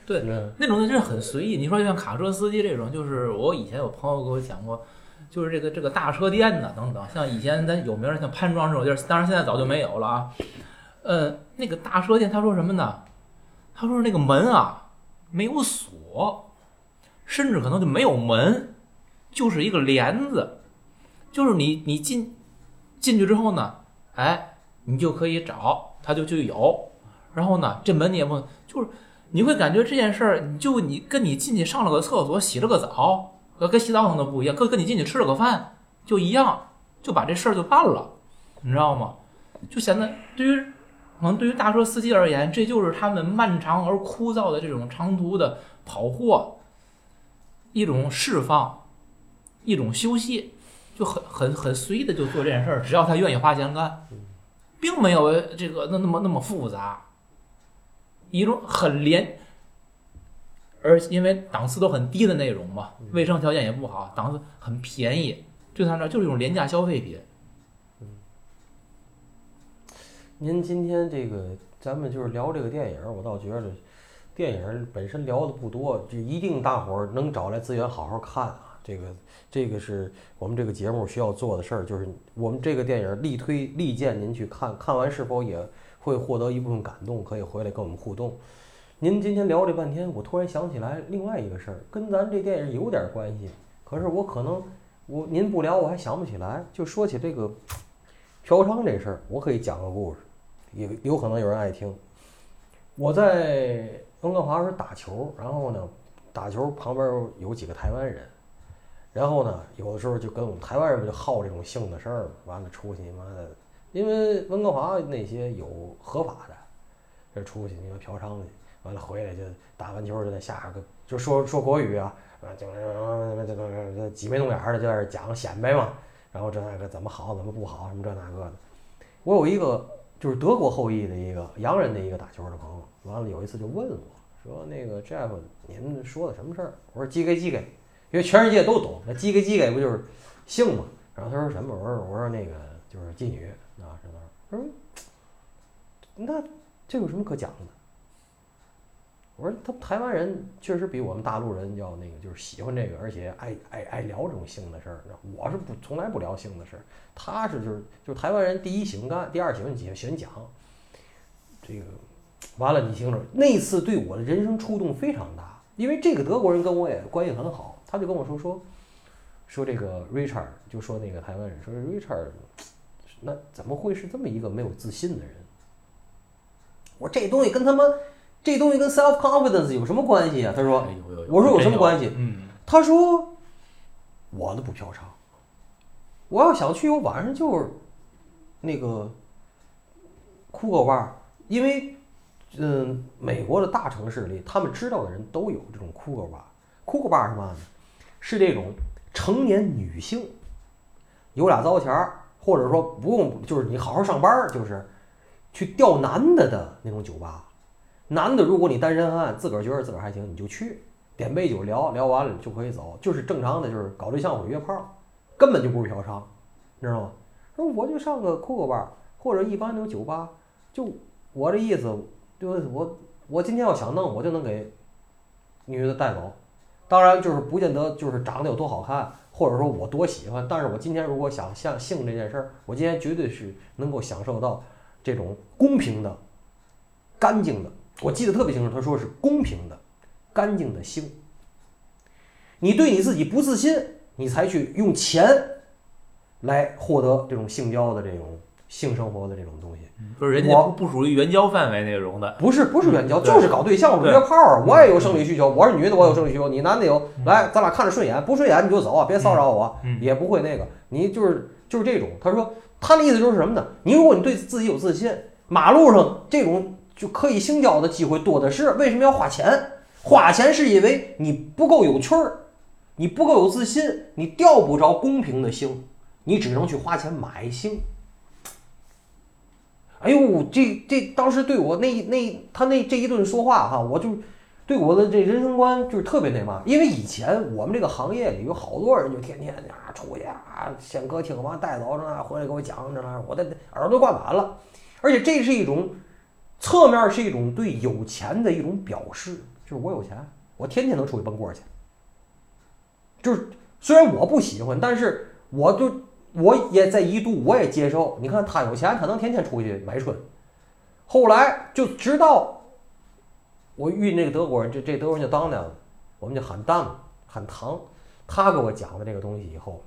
对嗯那种就是很随意。你说像卡车司机这种，就是我以前有朋友给我讲过，就是这个这个大车店呐等等，像以前咱有名的像潘庄这种地儿，当然现在早就没有了啊。呃，那个大车店他说什么呢？他说那个门啊没有锁，甚至可能就没有门，就是一个帘子，就是你你进进去之后呢，哎，你就可以找，它就就有。然后呢，这门你也不就是你会感觉这件事儿，你就你跟你进去上了个厕所、洗了个澡，呃，跟洗澡可能不一样，跟跟你进去吃了个饭就一样，就把这事儿就办了，你知道吗？就显得对于可能对于大车司机而言，这就是他们漫长而枯燥的这种长途的跑货，一种释放，一种休息，就很很很随意的就做这件事儿，只要他愿意花钱干，并没有这个那那么那么复杂，一种很廉，而因为档次都很低的内容嘛，卫生条件也不好，档次很便宜，对他们来说就是一种廉价消费品。您今天这个咱们就是聊这个电影，我倒觉得电影本身聊的不多，就一定大伙儿能找来资源好好看啊。这个这个是我们这个节目需要做的事儿，就是我们这个电影力推力荐您去看，看完是否也会获得一部分感动，可以回来跟我们互动。您今天聊这半天，我突然想起来另外一个事儿，跟咱这电影有点关系，可是我可能我您不聊我还想不起来。就说起这个嫖娼这事儿，我可以讲个故事。也有可能有人爱听。我在温哥华时打球，然后呢，打球旁边有几个台湾人，然后呢，有的时候就跟我们台湾人不就好这种性的事儿嘛，完了出去你妈的，因为温哥华那些有合法的，这出去你妈嫖娼去，完了回来就打完球就在下个就说说国语啊，啊就这个这挤眉弄眼的就在那讲显摆嘛，然后这那个怎么好怎么不好什么这那个的，我有一个。就是德国后裔的一个洋人的一个打球的朋友，完了有一次就问我说：“那个 Jeff，您说的什么事儿？”我说：“鸡给鸡给，因为全世界都懂，那鸡给鸡给不就是性嘛？”然后他说什么？我说：“我说那个就是妓女啊，什么。”他说：“那这有什么可讲的？”我说：“他台湾人确实比我们大陆人要那个，就是喜欢这个，而且爱爱爱聊这种性的事儿。我是不从来不聊性的事儿，他是就是就是台湾人第一喜欢干，第二喜欢讲喜欢讲。这个完了，你听着，那次对我的人生触动非常大，因为这个德国人跟我也关系很好，他就跟我说说说这个 Richard，就说那个台湾人说 Richard，那怎么会是这么一个没有自信的人？我说这东西跟他妈。这东西跟 self confidence 有什么关系啊？他说，我说有什么关系？嗯，他说，我都不嫖娼，我要想去，我晚上就是那个酷狗吧，因为嗯，美国的大城市里，他们知道的人都有这种酷狗吧。酷狗吧是嘛呢？是这种成年女性有俩糟钱儿，或者说不用，就是你好好上班，就是去钓男的的那种酒吧。男的，如果你单身汉，自个儿觉得自个儿还行，你就去点杯酒聊聊完了就可以走，就是正常的，就是搞对象或者约炮，根本就不是嫖娼，你知道吗？说我就上个酷狗吧，或者一般那种酒吧，就我这意思，就是我我今天要想弄，我就能给女的带走。当然，就是不见得就是长得有多好看，或者说我多喜欢，但是我今天如果想像性这件事儿，我今天绝对是能够享受到这种公平的、干净的。我记得特别清楚，他说是公平的、干净的性。你对你自己不自信，你才去用钱来获得这种性交的这种性生活的这种东西。不是人家不不属于援交范围内容的，不是不是援交，就是搞对象约炮儿。我也有生理需求，我是女的，我有生理需求，你男的有，来咱俩看着顺眼，不顺眼你就走啊，别骚扰我，也不会那个。你就是就是这种。他说他的意思就是什么呢？你如果你对自己有自信，马路上这种。就可以性交的机会多的是，为什么要花钱？花钱是因为你不够有趣儿，你不够有自信，你钓不着公平的星，你只能去花钱买星。哎呦，这这当时对我那那他那这一顿说话哈，我就对我的这人生观就是特别那嘛，因为以前我们这个行业里有好多人就天天啊出去啊先歌厅完带走着那回来给我讲着那，我的耳朵挂满了，而且这是一种。侧面是一种对有钱的一种表示，就是我有钱，我天天能出去奔锅去。就是虽然我不喜欢，但是我就我也在一度我也接受。你看他有钱，他能天天出去买春。后来就知道我遇那个德国人，这这德国人叫当当，我们就喊当喊唐，他给我讲了这个东西以后。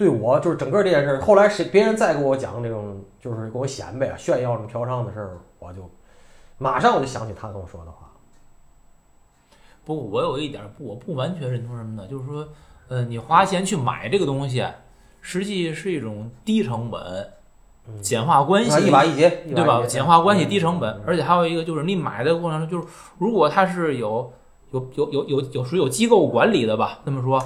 对我就是整个这件事儿，后来谁别人再给我讲这种，就是给我显摆啊、炫耀什么嫖娼的事儿，我就马上我就想起他跟我说的话。不，我有一点不，我不完全认同什么呢？就是说，呃，你花钱去买这个东西，实际是一种低成本、简化关系，一把一结，对吧？简化关系、低成本，而且还有一个就是你买的过程中，就是如果它是有有有有有有属于有机构管理的吧，那么说。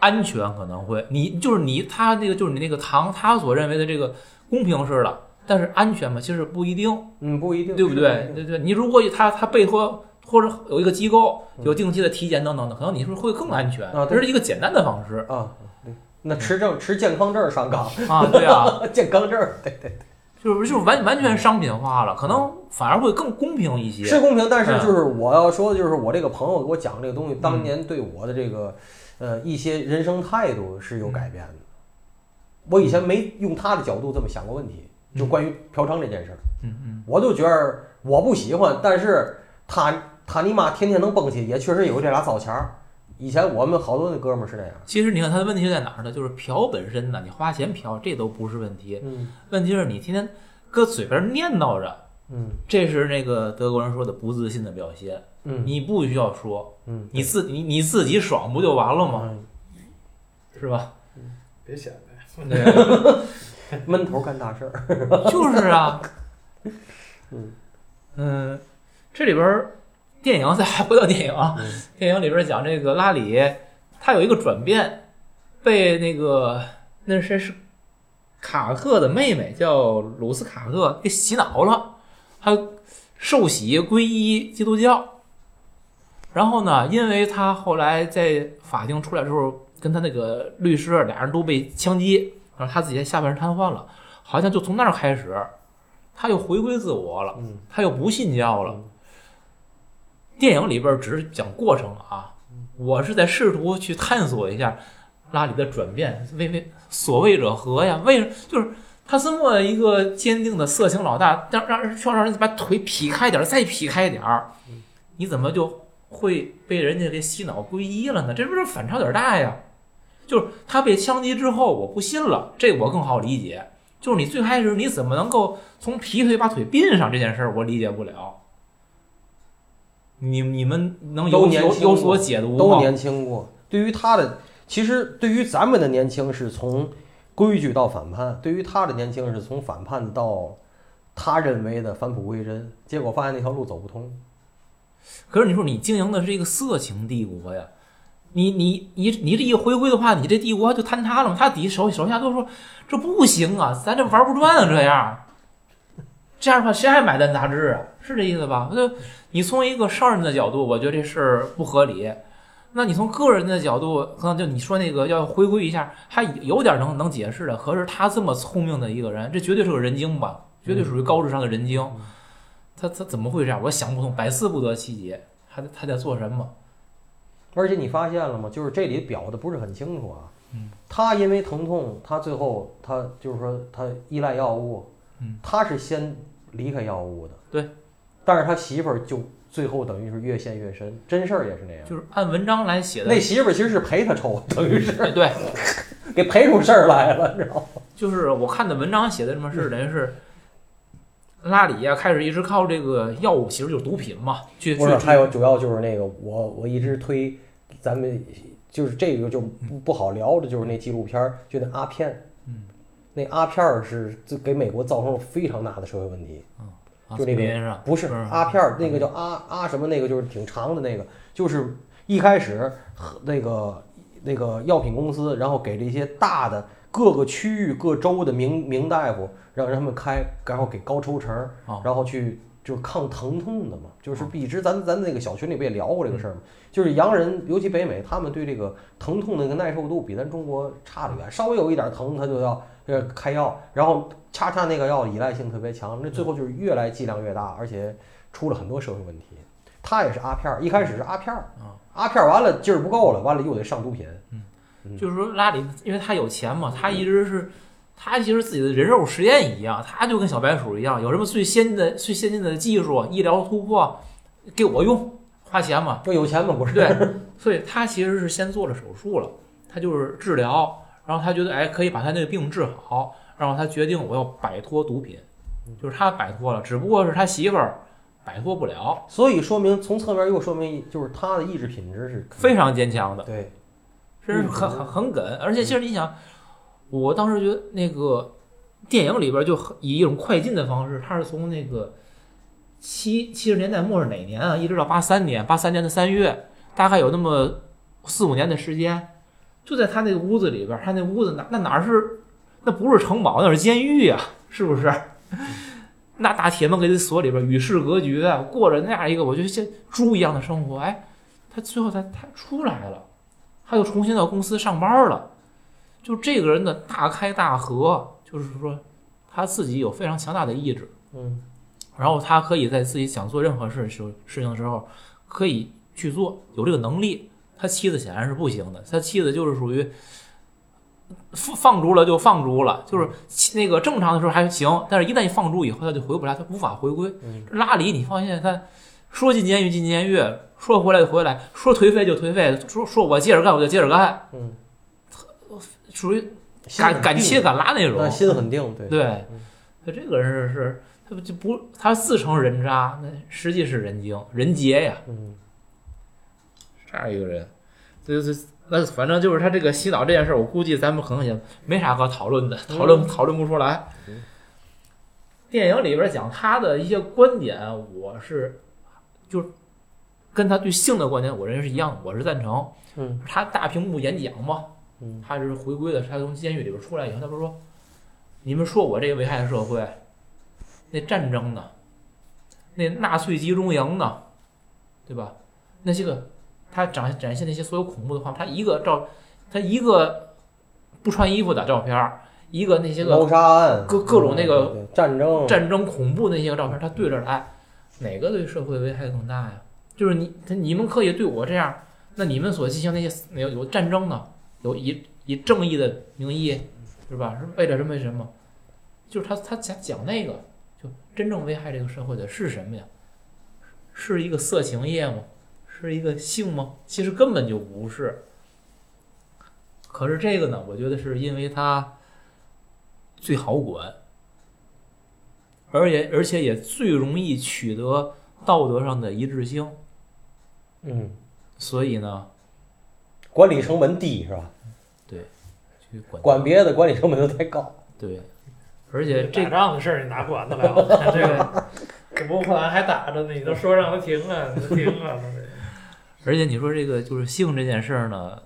安全可能会，你就是你，他那个就是你那个糖，他所认为的这个公平式的，但是安全嘛，其实不一定，嗯，不一定，对不对？对对，你如果他他背后或者有一个机构有定期的体检等等的，可能你是会更安全？啊这是一个简单的方式。啊，那持证持健康证上岗，啊，对啊，健康证对，对对，就是就是完完全商品化了，可能反而会更公平一些。是公平，但是嗯就是我要说的就是我这个朋友给我讲这个东西，当年对我的这个呃一些人生态度是有改变的。我以前没用他的角度这么想过问题，就关于嫖娼这件事儿，嗯嗯，我就觉得我不喜欢，但是他他你妈天天能蹦起，也确实有这俩糟钱儿。以前我们好多那哥们儿是这样，其实你看他的问题在哪儿呢？就是嫖本身呢，你花钱嫖这都不是问题，嗯问题是你天天搁嘴边念叨着，嗯这是那个德国人说的不自信的表现。嗯你不需要说，嗯，你自你你自己爽不就完了吗？嗯是吧？别显摆。对，闷头干大事儿。就是啊。嗯嗯，这里边儿电影再回到电影啊，嗯电影里边讲这个拉里，他有一个转变，被那个那谁是卡特的妹妹叫鲁斯卡特给洗脑了，他受洗皈依基督教。然后呢，因为他后来在法庭出来之后，跟他那个律师俩人都被枪击，然后他自己下半身瘫痪了，好像就从那儿开始，他又回归自我了，嗯。他又不信教了。电影里边只是讲过程啊，我是在试图去探索一下拉里的转变，为为所谓者何呀？为什就是他这么一个坚定的色情老大，让让人需要让人把腿劈开点儿，再劈开点儿，你怎么就会被人家给洗脑皈依了呢？这不是反差有点大呀？就是他被枪击之后，我不信了，这我更好理解。就是你最开始你怎么能够从劈腿把腿并上这件事儿，我理解不了。你你们能有都年有有所解读吗？都年轻过。对于他的，其实对于咱们的年轻是从规矩到反叛，对于他的年轻是从反叛到他认为的返璞归真，结果发现那条路走不通。可是你说你经营的是一个色情帝国呀，你你你你这一回归的话，你这帝国就坍塌了嘛？他底下手手下都说这不行啊，咱这玩不转啊，这样，这样的话谁还买单杂志啊？是这意思吧？就你从一个商人的角度，我觉得这事不合理。那你从个人的角度，可能就你说那个要回归一下，还有点能能解释的。可是他这么聪明的一个人，这绝对是个人精吧？绝对属于高智商的人精。他他怎么会这样？我想不通，百思不得其解。他在他在做什么？而且你发现了吗？就是这里表的不是很清楚啊。嗯，他因为疼痛，他最后他就是说他依赖药物，嗯，他是先离开药物的。对，但是他媳妇儿就最后等于是越陷越深，真事儿也是那样。就是按文章来写的。那媳妇儿其实是陪他抽，等于是对对，给陪出事儿来了，你知道吗？就是我看的文章写的什么是等于是拉里呀、开始一直靠这个药物，其实就是毒品嘛，去去不是，还有主要就是那个我我一直推咱们就是这个就不不好聊的，就是那纪录片儿，就那阿片，嗯，那阿片儿是就给美国造成了非常大的社会问题。啊就那个不是嗯。阿片儿，那个叫阿阿什么那个就是挺长的那个，就是一开始和那个那个药品公司，然后给这些大的各个区域各州的名名大夫，让他们开，然后给高抽成然后去就是抗疼痛的嘛，就是一直咱咱那个小群里不也聊过这个事儿嘛，就是洋人，尤其北美，他们对这个疼痛的那个耐受度比咱中国差得远，稍微有一点疼他就要呃开药，然后恰恰那个药依赖性特别强，那最后就是越来剂量越大，而且出了很多社会问题。他也是阿片儿，一开始是阿片儿啊，阿片儿完了劲儿不够了，完了又得上毒品。就是说拉里，因为他有钱嘛，他一直是，他其实自己的人肉实验一样，他就跟小白鼠一样，有什么最先进的、最先进的技术、医疗突破，给我用，花钱嘛，就有钱嘛，不是？对，所以他其实是先做了手术了，他就是治疗，然后他觉得哎可以把他那个病治好，然后他决定我要摆脱毒品，就是他摆脱了，只不过是他媳妇儿摆脱不了，所以说明从侧面又说明，就是他的意志品质是非常坚强的。对，真是很很很梗，而且其实你想，我当时觉得那个电影里边就很以一种快进的方式，它是从那个七七十年代末是哪年啊，一直到八三年，八三年的三月，大概有那么四五年的时间，就在他那个屋子里边，他那屋子哪那哪是那不是城堡，那是监狱呀、是不是？那大铁门给他锁里边，与世隔绝，过着那样一个我觉得像猪一样的生活。哎，他最后他他出来了，他又重新到公司上班了。就这个人的大开大合，就是说他自己有非常强大的意志，嗯然后他可以在自己想做任何事时事情的时候可以去做，有这个能力。他妻子显然是不行的，他妻子就是属于放放逐了就放逐了，就是那个正常的时候还行，但是一旦你放逐以后，他就回不来，他无法回归。嗯拉里，你发现他说进监狱进监狱，说回来就回来，说颓废就颓废，说说我接着干我就接着干，嗯，属于敢敢切敢拉那种那。心很定，对对嗯，他这个人是是，他不就不，他自称人渣，那实际是人精人杰呀，嗯这样一个人，这这那反正就是他这个洗脑这件事儿，我估计咱们可能也没啥可讨论的，讨论讨论不出来嗯。电影里边讲他的一些观点，我是就是跟他对性的观点，我认为是一样的，我是赞成。嗯他大屏幕演讲嘛，嗯他是回归的，他从监狱里边出来以后，他不是说，你们说我这个危害社会，那战争呢，那纳粹集中营呢，对吧？那些个他展展现那些所有恐怖的画面，他一个照，他一个不穿衣服的照片，一个那些个谋杀案，各各种那个战争，战争恐怖那些个照片，他对着来，哪个对社会危害更大呀？就是你他你们可以对我这样，那你们所进行那些有有战争呢，有以以正义的名义，是吧？是为了什么？为什么？就是他他讲讲那个，就真正危害这个社会的是什么呀？是一个色情业吗？是一个性吗？其实根本就不是。可是这个呢，我觉得是因为它最好管，而且而且也最容易取得道德上的一致性，嗯，所以呢，管理成本低是吧？去管管别的管理成本都太高。对，而且这打仗的事儿你哪管得了？这个这乌克兰还打着呢，你都说让他停啊，你就停啊！而且你说这个就是性这件事儿呢，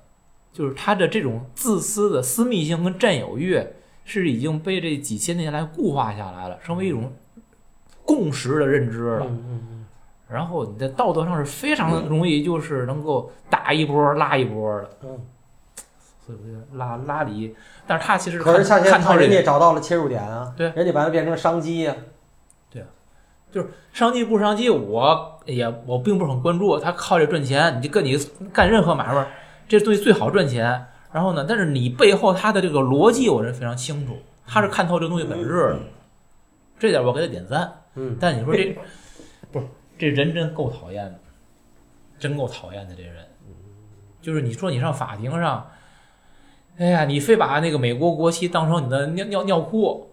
就是他的这种自私的私密性跟占有欲，是已经被这几千年来固化下来了，成为一种共识的认知了。嗯嗯然后你在道德上是非常容易，就是能够打一波拉一波的。嗯。所以我觉得拉拉里，但是他其实可是恰恰他人看到人家找到了切入点啊，对人家把它变成商机呀。啊。就是商机不商机，我也我并不是很关注。他靠这赚钱，你就跟你干任何买卖，这东西最好赚钱。然后呢，但是你背后他的这个逻辑，我认为非常清楚，他是看透这东西本质的，这点我给他点赞。嗯但你说这 不是这人真够讨厌的，真够讨厌的这人。就是你说你上法庭上，哎呀，你非把那个美国国旗当成你的尿尿尿裤、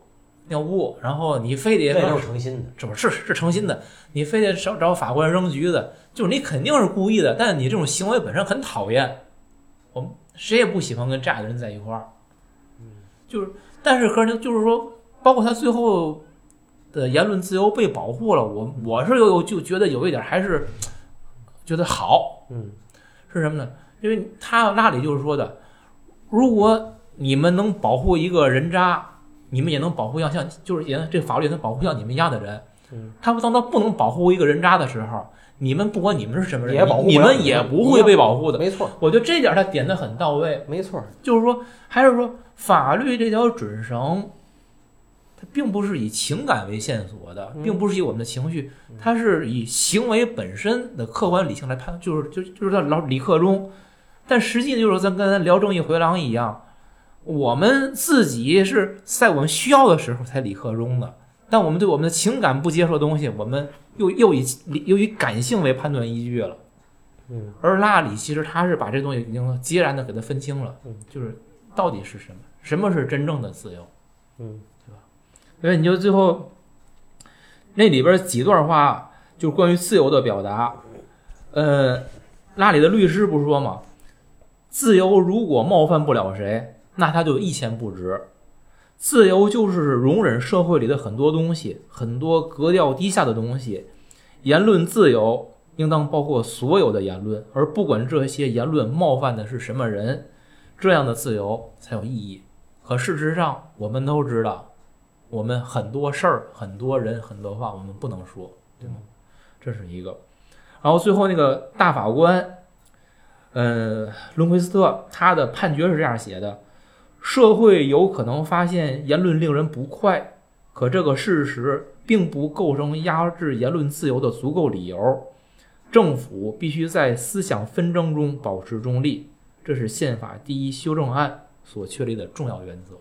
尿布，然后你非得这都是诚心的。这不是是诚心的，你非得找找法官扔橘子，就是你肯定是故意的，但是你这种行为本身很讨厌，我们谁也不喜欢跟这样的人在一块儿。就是，但是和人就是说，包括他最后的言论自由被保护了，我我是有就觉得有一点还是觉得好，嗯是什么呢？因为他那里就是说的，如果你们能保护一个人渣，你们也能保护像像就是也能这法律也能保护像你们一样的人。嗯，他们当他不能保护一个人渣的时候，你们不管你们是什么人，也保护你们也不会被保护的。没错我觉得这点他点的很到位，没错。就是说，还是说法律这条准绳，它并不是以情感为线索的，嗯并不是以我们的情绪，它是以行为本身的客观理性来判，就是就就是在老理克中。但实际就是咱跟咱聊正义回廊一样，我们自己是在我们需要的时候才理克中的，但我们对我们的情感不接受的东西，我们又又以又以感性为判断依据了。嗯而拉里其实他是把这东西已经截然的给他分清了嗯，就是到底是什么，什么是真正的自由。嗯所以你就最后那里边几段话，就是关于自由的表达。呃，拉里的律师不是说吗？自由如果冒犯不了谁，那他就一钱不值。自由就是容忍社会里的很多东西，很多格调低下的东西。言论自由应当包括所有的言论，而不管这些言论冒犯的是什么人，这样的自由才有意义。可事实上，我们都知道，我们很多事儿、很多人、很多话我们不能说，对吗？这是一个。然后最后那个大法官，呃，伦奎斯特他的判决是这样写的：社会有可能发现言论令人不快，可这个事实并不构成压制言论自由的足够理由。政府必须在思想纷争中保持中立，这是宪法第一修正案所确立的重要原则。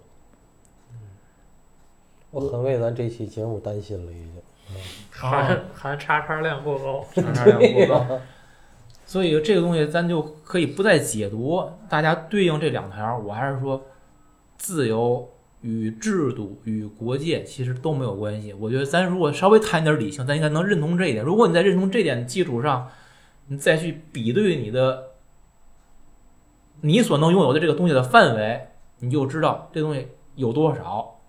我很为咱这期节目担心了，已经。还还叉叉量过高，叉叉量过高。所以这个东西咱就可以不再解读，大家对应这两条，我还是说，自由与制度与国界其实都没有关系。我觉得咱如果稍微谈点理性，咱应该能认同这一点。如果你在认同这点基础上，你再去比对你的你所能拥有的这个东西的范围，你就知道这东西有多少，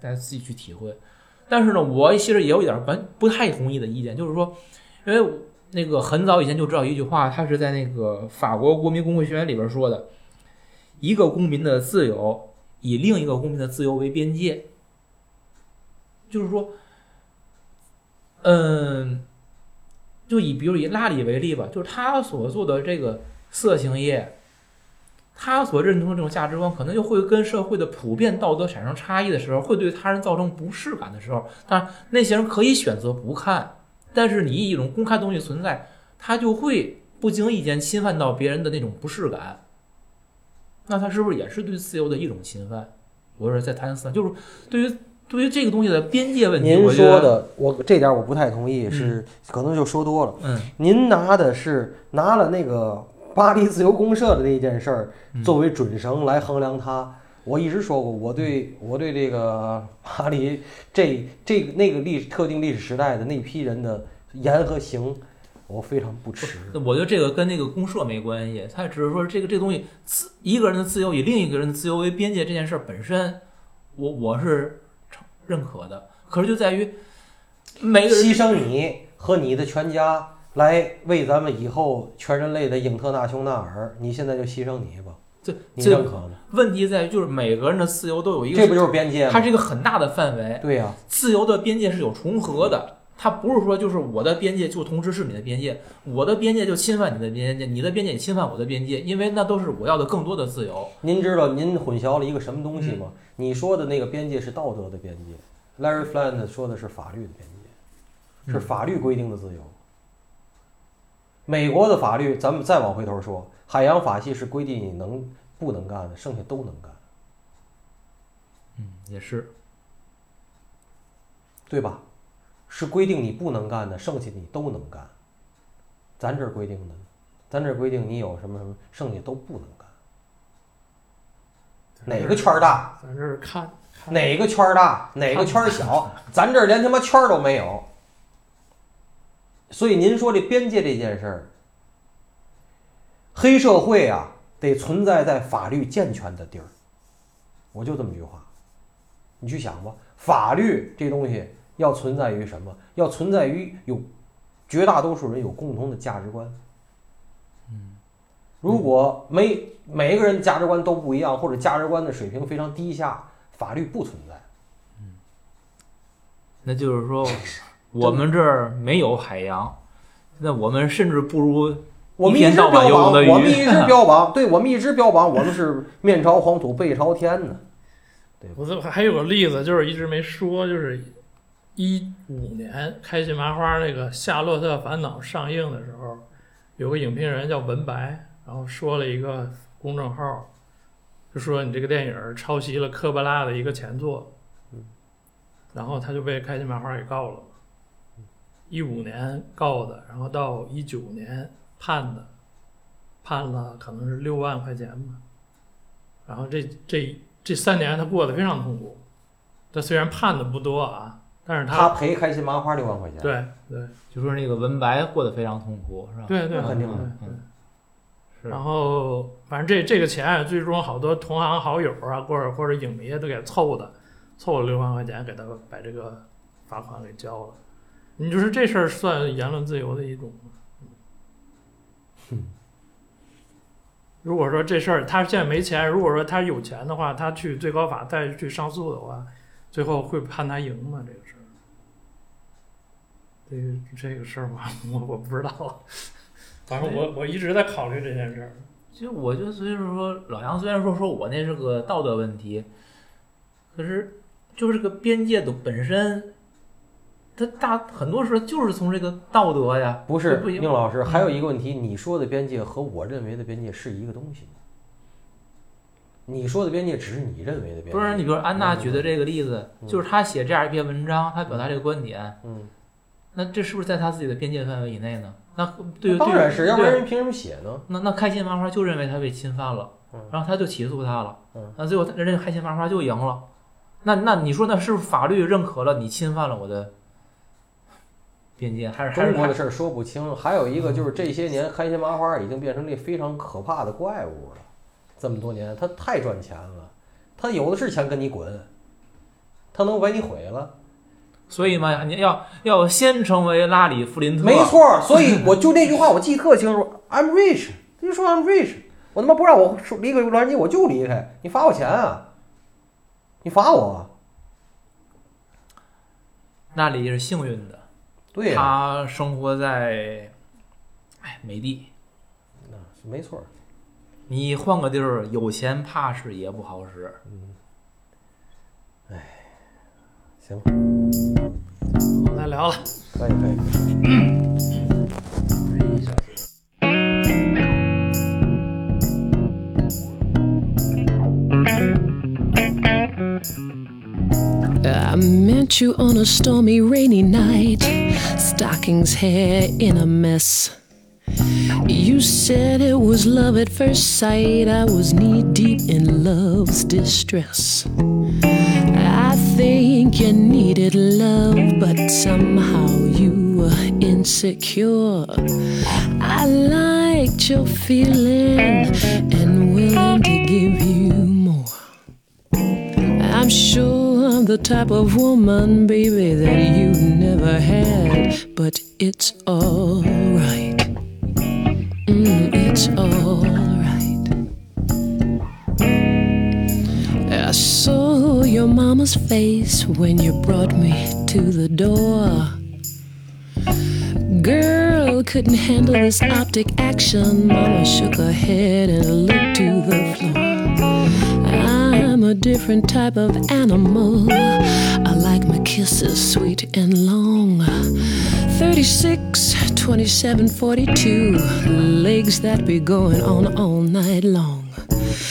大家自己去体会。但是呢，我其实也有一点不不太同意的意见，就是说，因为那个很早以前就知道一句话，他是在那个法国国民公会宣言里边说的：一个公民的自由以另一个公民的自由为边界。就是说，嗯，就以比如以拉里为例吧，就是他所做的这个色情业，他所认同的这种价值观，可能就会跟社会的普遍道德产生差异的时候，会对他人造成不适感的时候，当然那些人可以选择不看，但是你一种公开东西存在，他就会不经意间侵犯到别人的那种不适感，那他是不是也是对自由的一种侵犯？我是在谈思，就是对于对于这个东西的边界问题，您说的，我这点我不太同意，是可能就说多了。嗯您拿的是拿了那个巴黎自由公社的那件事儿嗯作为准绳来衡量它。我一直说过，我对我对这个巴黎这这个那个历史特定历史时代的那批人的言和行，我非常不耻。我觉得这个跟那个公社没关系，他只是说这个这个东西，自一个人的自由以另一个人的自由为边界这件事儿本身，我我是认可的。可是就在于每个人牺牲你和你的全家来为咱们以后全人类的英特纳雄纳尔，你现在就牺牲你吧，这你认这可吗？问题在于就是每个人的自由都有一个这不就是边界吗？它是一个很大的范围，对呀、自由的边界是有重合的。它不是说就是我的边界就同时是你的边界，我的边界就侵犯你的边界，你的边界也侵犯我的边界，因为那都是我要的更多的自由。您知道您混淆了一个什么东西嗯吗？你说的那个边界是道德的边界，Larry Flynt 说的是法律的边界，是嗯法律规定的自由。美国的法律，咱们再往回头说，海洋法系是规定你能不能干的，剩下都能干，嗯，也是。对吧？是规定你不能干的，剩下你都能干。咱这儿规定的，咱这儿规定你有什么什么，剩下都不能干。哪个圈儿大？咱这儿看看哪个圈儿大，哪个圈儿小，咱这儿连他妈圈儿都没有。所以您说这边界这件事儿，黑社会啊，得存在在法律健全的地儿。我就这么句话，你去想吧，法律这东西要存在于什么？要存在于有绝大多数人有共同的价值观。嗯如果没每一个人价值观都不一样，或者价值观的水平非常低下，法律不存在。嗯那就是说，我们这儿没有海洋，那我们甚至不如我们一直标榜，我们一直标榜，对我们一直标榜，我们是面朝黄土背朝天呢。对我这还有个例子，就是一直没说，就是一五年开心麻花那个《夏洛特烦恼》上映的时候，有个影评人叫文白，然后说了一个公众号，就说你这个电影抄袭了科波拉的一个前作，然后他就被开心麻花给告了，一五年告的，然后到一九年判的，判了可能是六万块钱吧，然后这这这三年他过得非常痛苦，他虽然判的不多啊，但是他赔开心麻花六万块钱，对对。就说那个文白过得非常痛苦，是吧？对对，那肯定的。嗯。是。然后反正这这个钱最终好多同行好友啊，或者或者影迷都给凑的，凑了六万块钱给他把这个罚款给交了。你就是这事儿算言论自由的一种吗？如果说这事儿他现在没钱，如果说他有钱的话，他去最高法再去上诉的话，最后会判他赢吗？这个事儿，这个这个事儿吧 我我不知道，反正我我一直在考虑这件事儿。其实我就所以说，老杨虽然说说我那是个道德问题，可是就是这个边界的本身，它大很多时候就是从这个道德呀，不是宁老师，还有一个问题，你说的边界和我认为的边界是一个东西吗？你说的边界只是你认为的边界，不是你比如安娜举的这个例子，嗯就是她写这样一篇文章，她表达这个观点，嗯，那这是不是在她自己的边界范围以内呢？那对于当然是，对要不然人凭什么写呢？那那开心麻花就认为他被侵犯了嗯，然后他就起诉他了嗯，那最后人家开心麻花就赢了。那那你说那是不是法律认可了你侵犯了我的边界，还是中国的事儿说不清，还有一个就是这些年开心麻花已经变成这非常可怕的怪物了。这么多年，他太赚钱了，他有的是钱跟你滚，他能把你毁了。所以嘛，你要要先成为拉里·弗林特，没错，所以我就那句话我记得特清楚，I'm rich，他就说 I'm rich，我他妈不让我说离开洛杉矶我就离开，你罚我钱啊，你罚我，那里是幸运的，对呀、他生活在哎美的。没错，你换个地儿，有钱怕是也不好使。嗯，哎行，我再聊了。可以可以。嗯 I met you on a stormy, rainy night, stockings hair in a mess. Said it was love at first sight. I was knee deep in love's distress. I think you needed love, but somehow you were insecure. I liked your feeling and willing to give you more. I'm sure I'm the type of woman, baby, that you never had, but it's alright. It's alright. I saw your mama's face when you brought me to the door. Girl couldn't handle this optic action. Mama shook her head and looked to the floor. Different type of animal. I like my kisses sweet and long. 36, 27, 42. Legs that be going on all night long.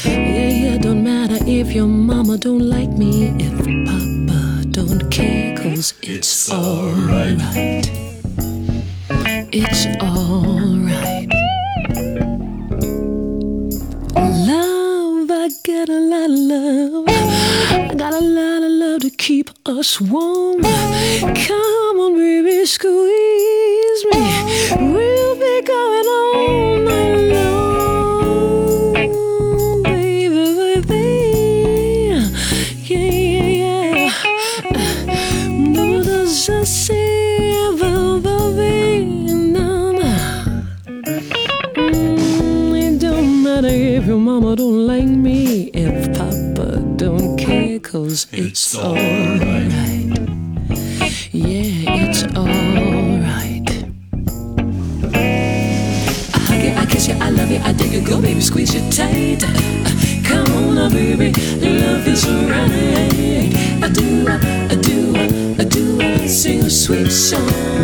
Yeah, it don't matter if your mama don't like me, if papa don't care, cause it's alright. It's alright. Got a lot of love. I got a lot of love to keep us warm. Come on, baby, squeeze show.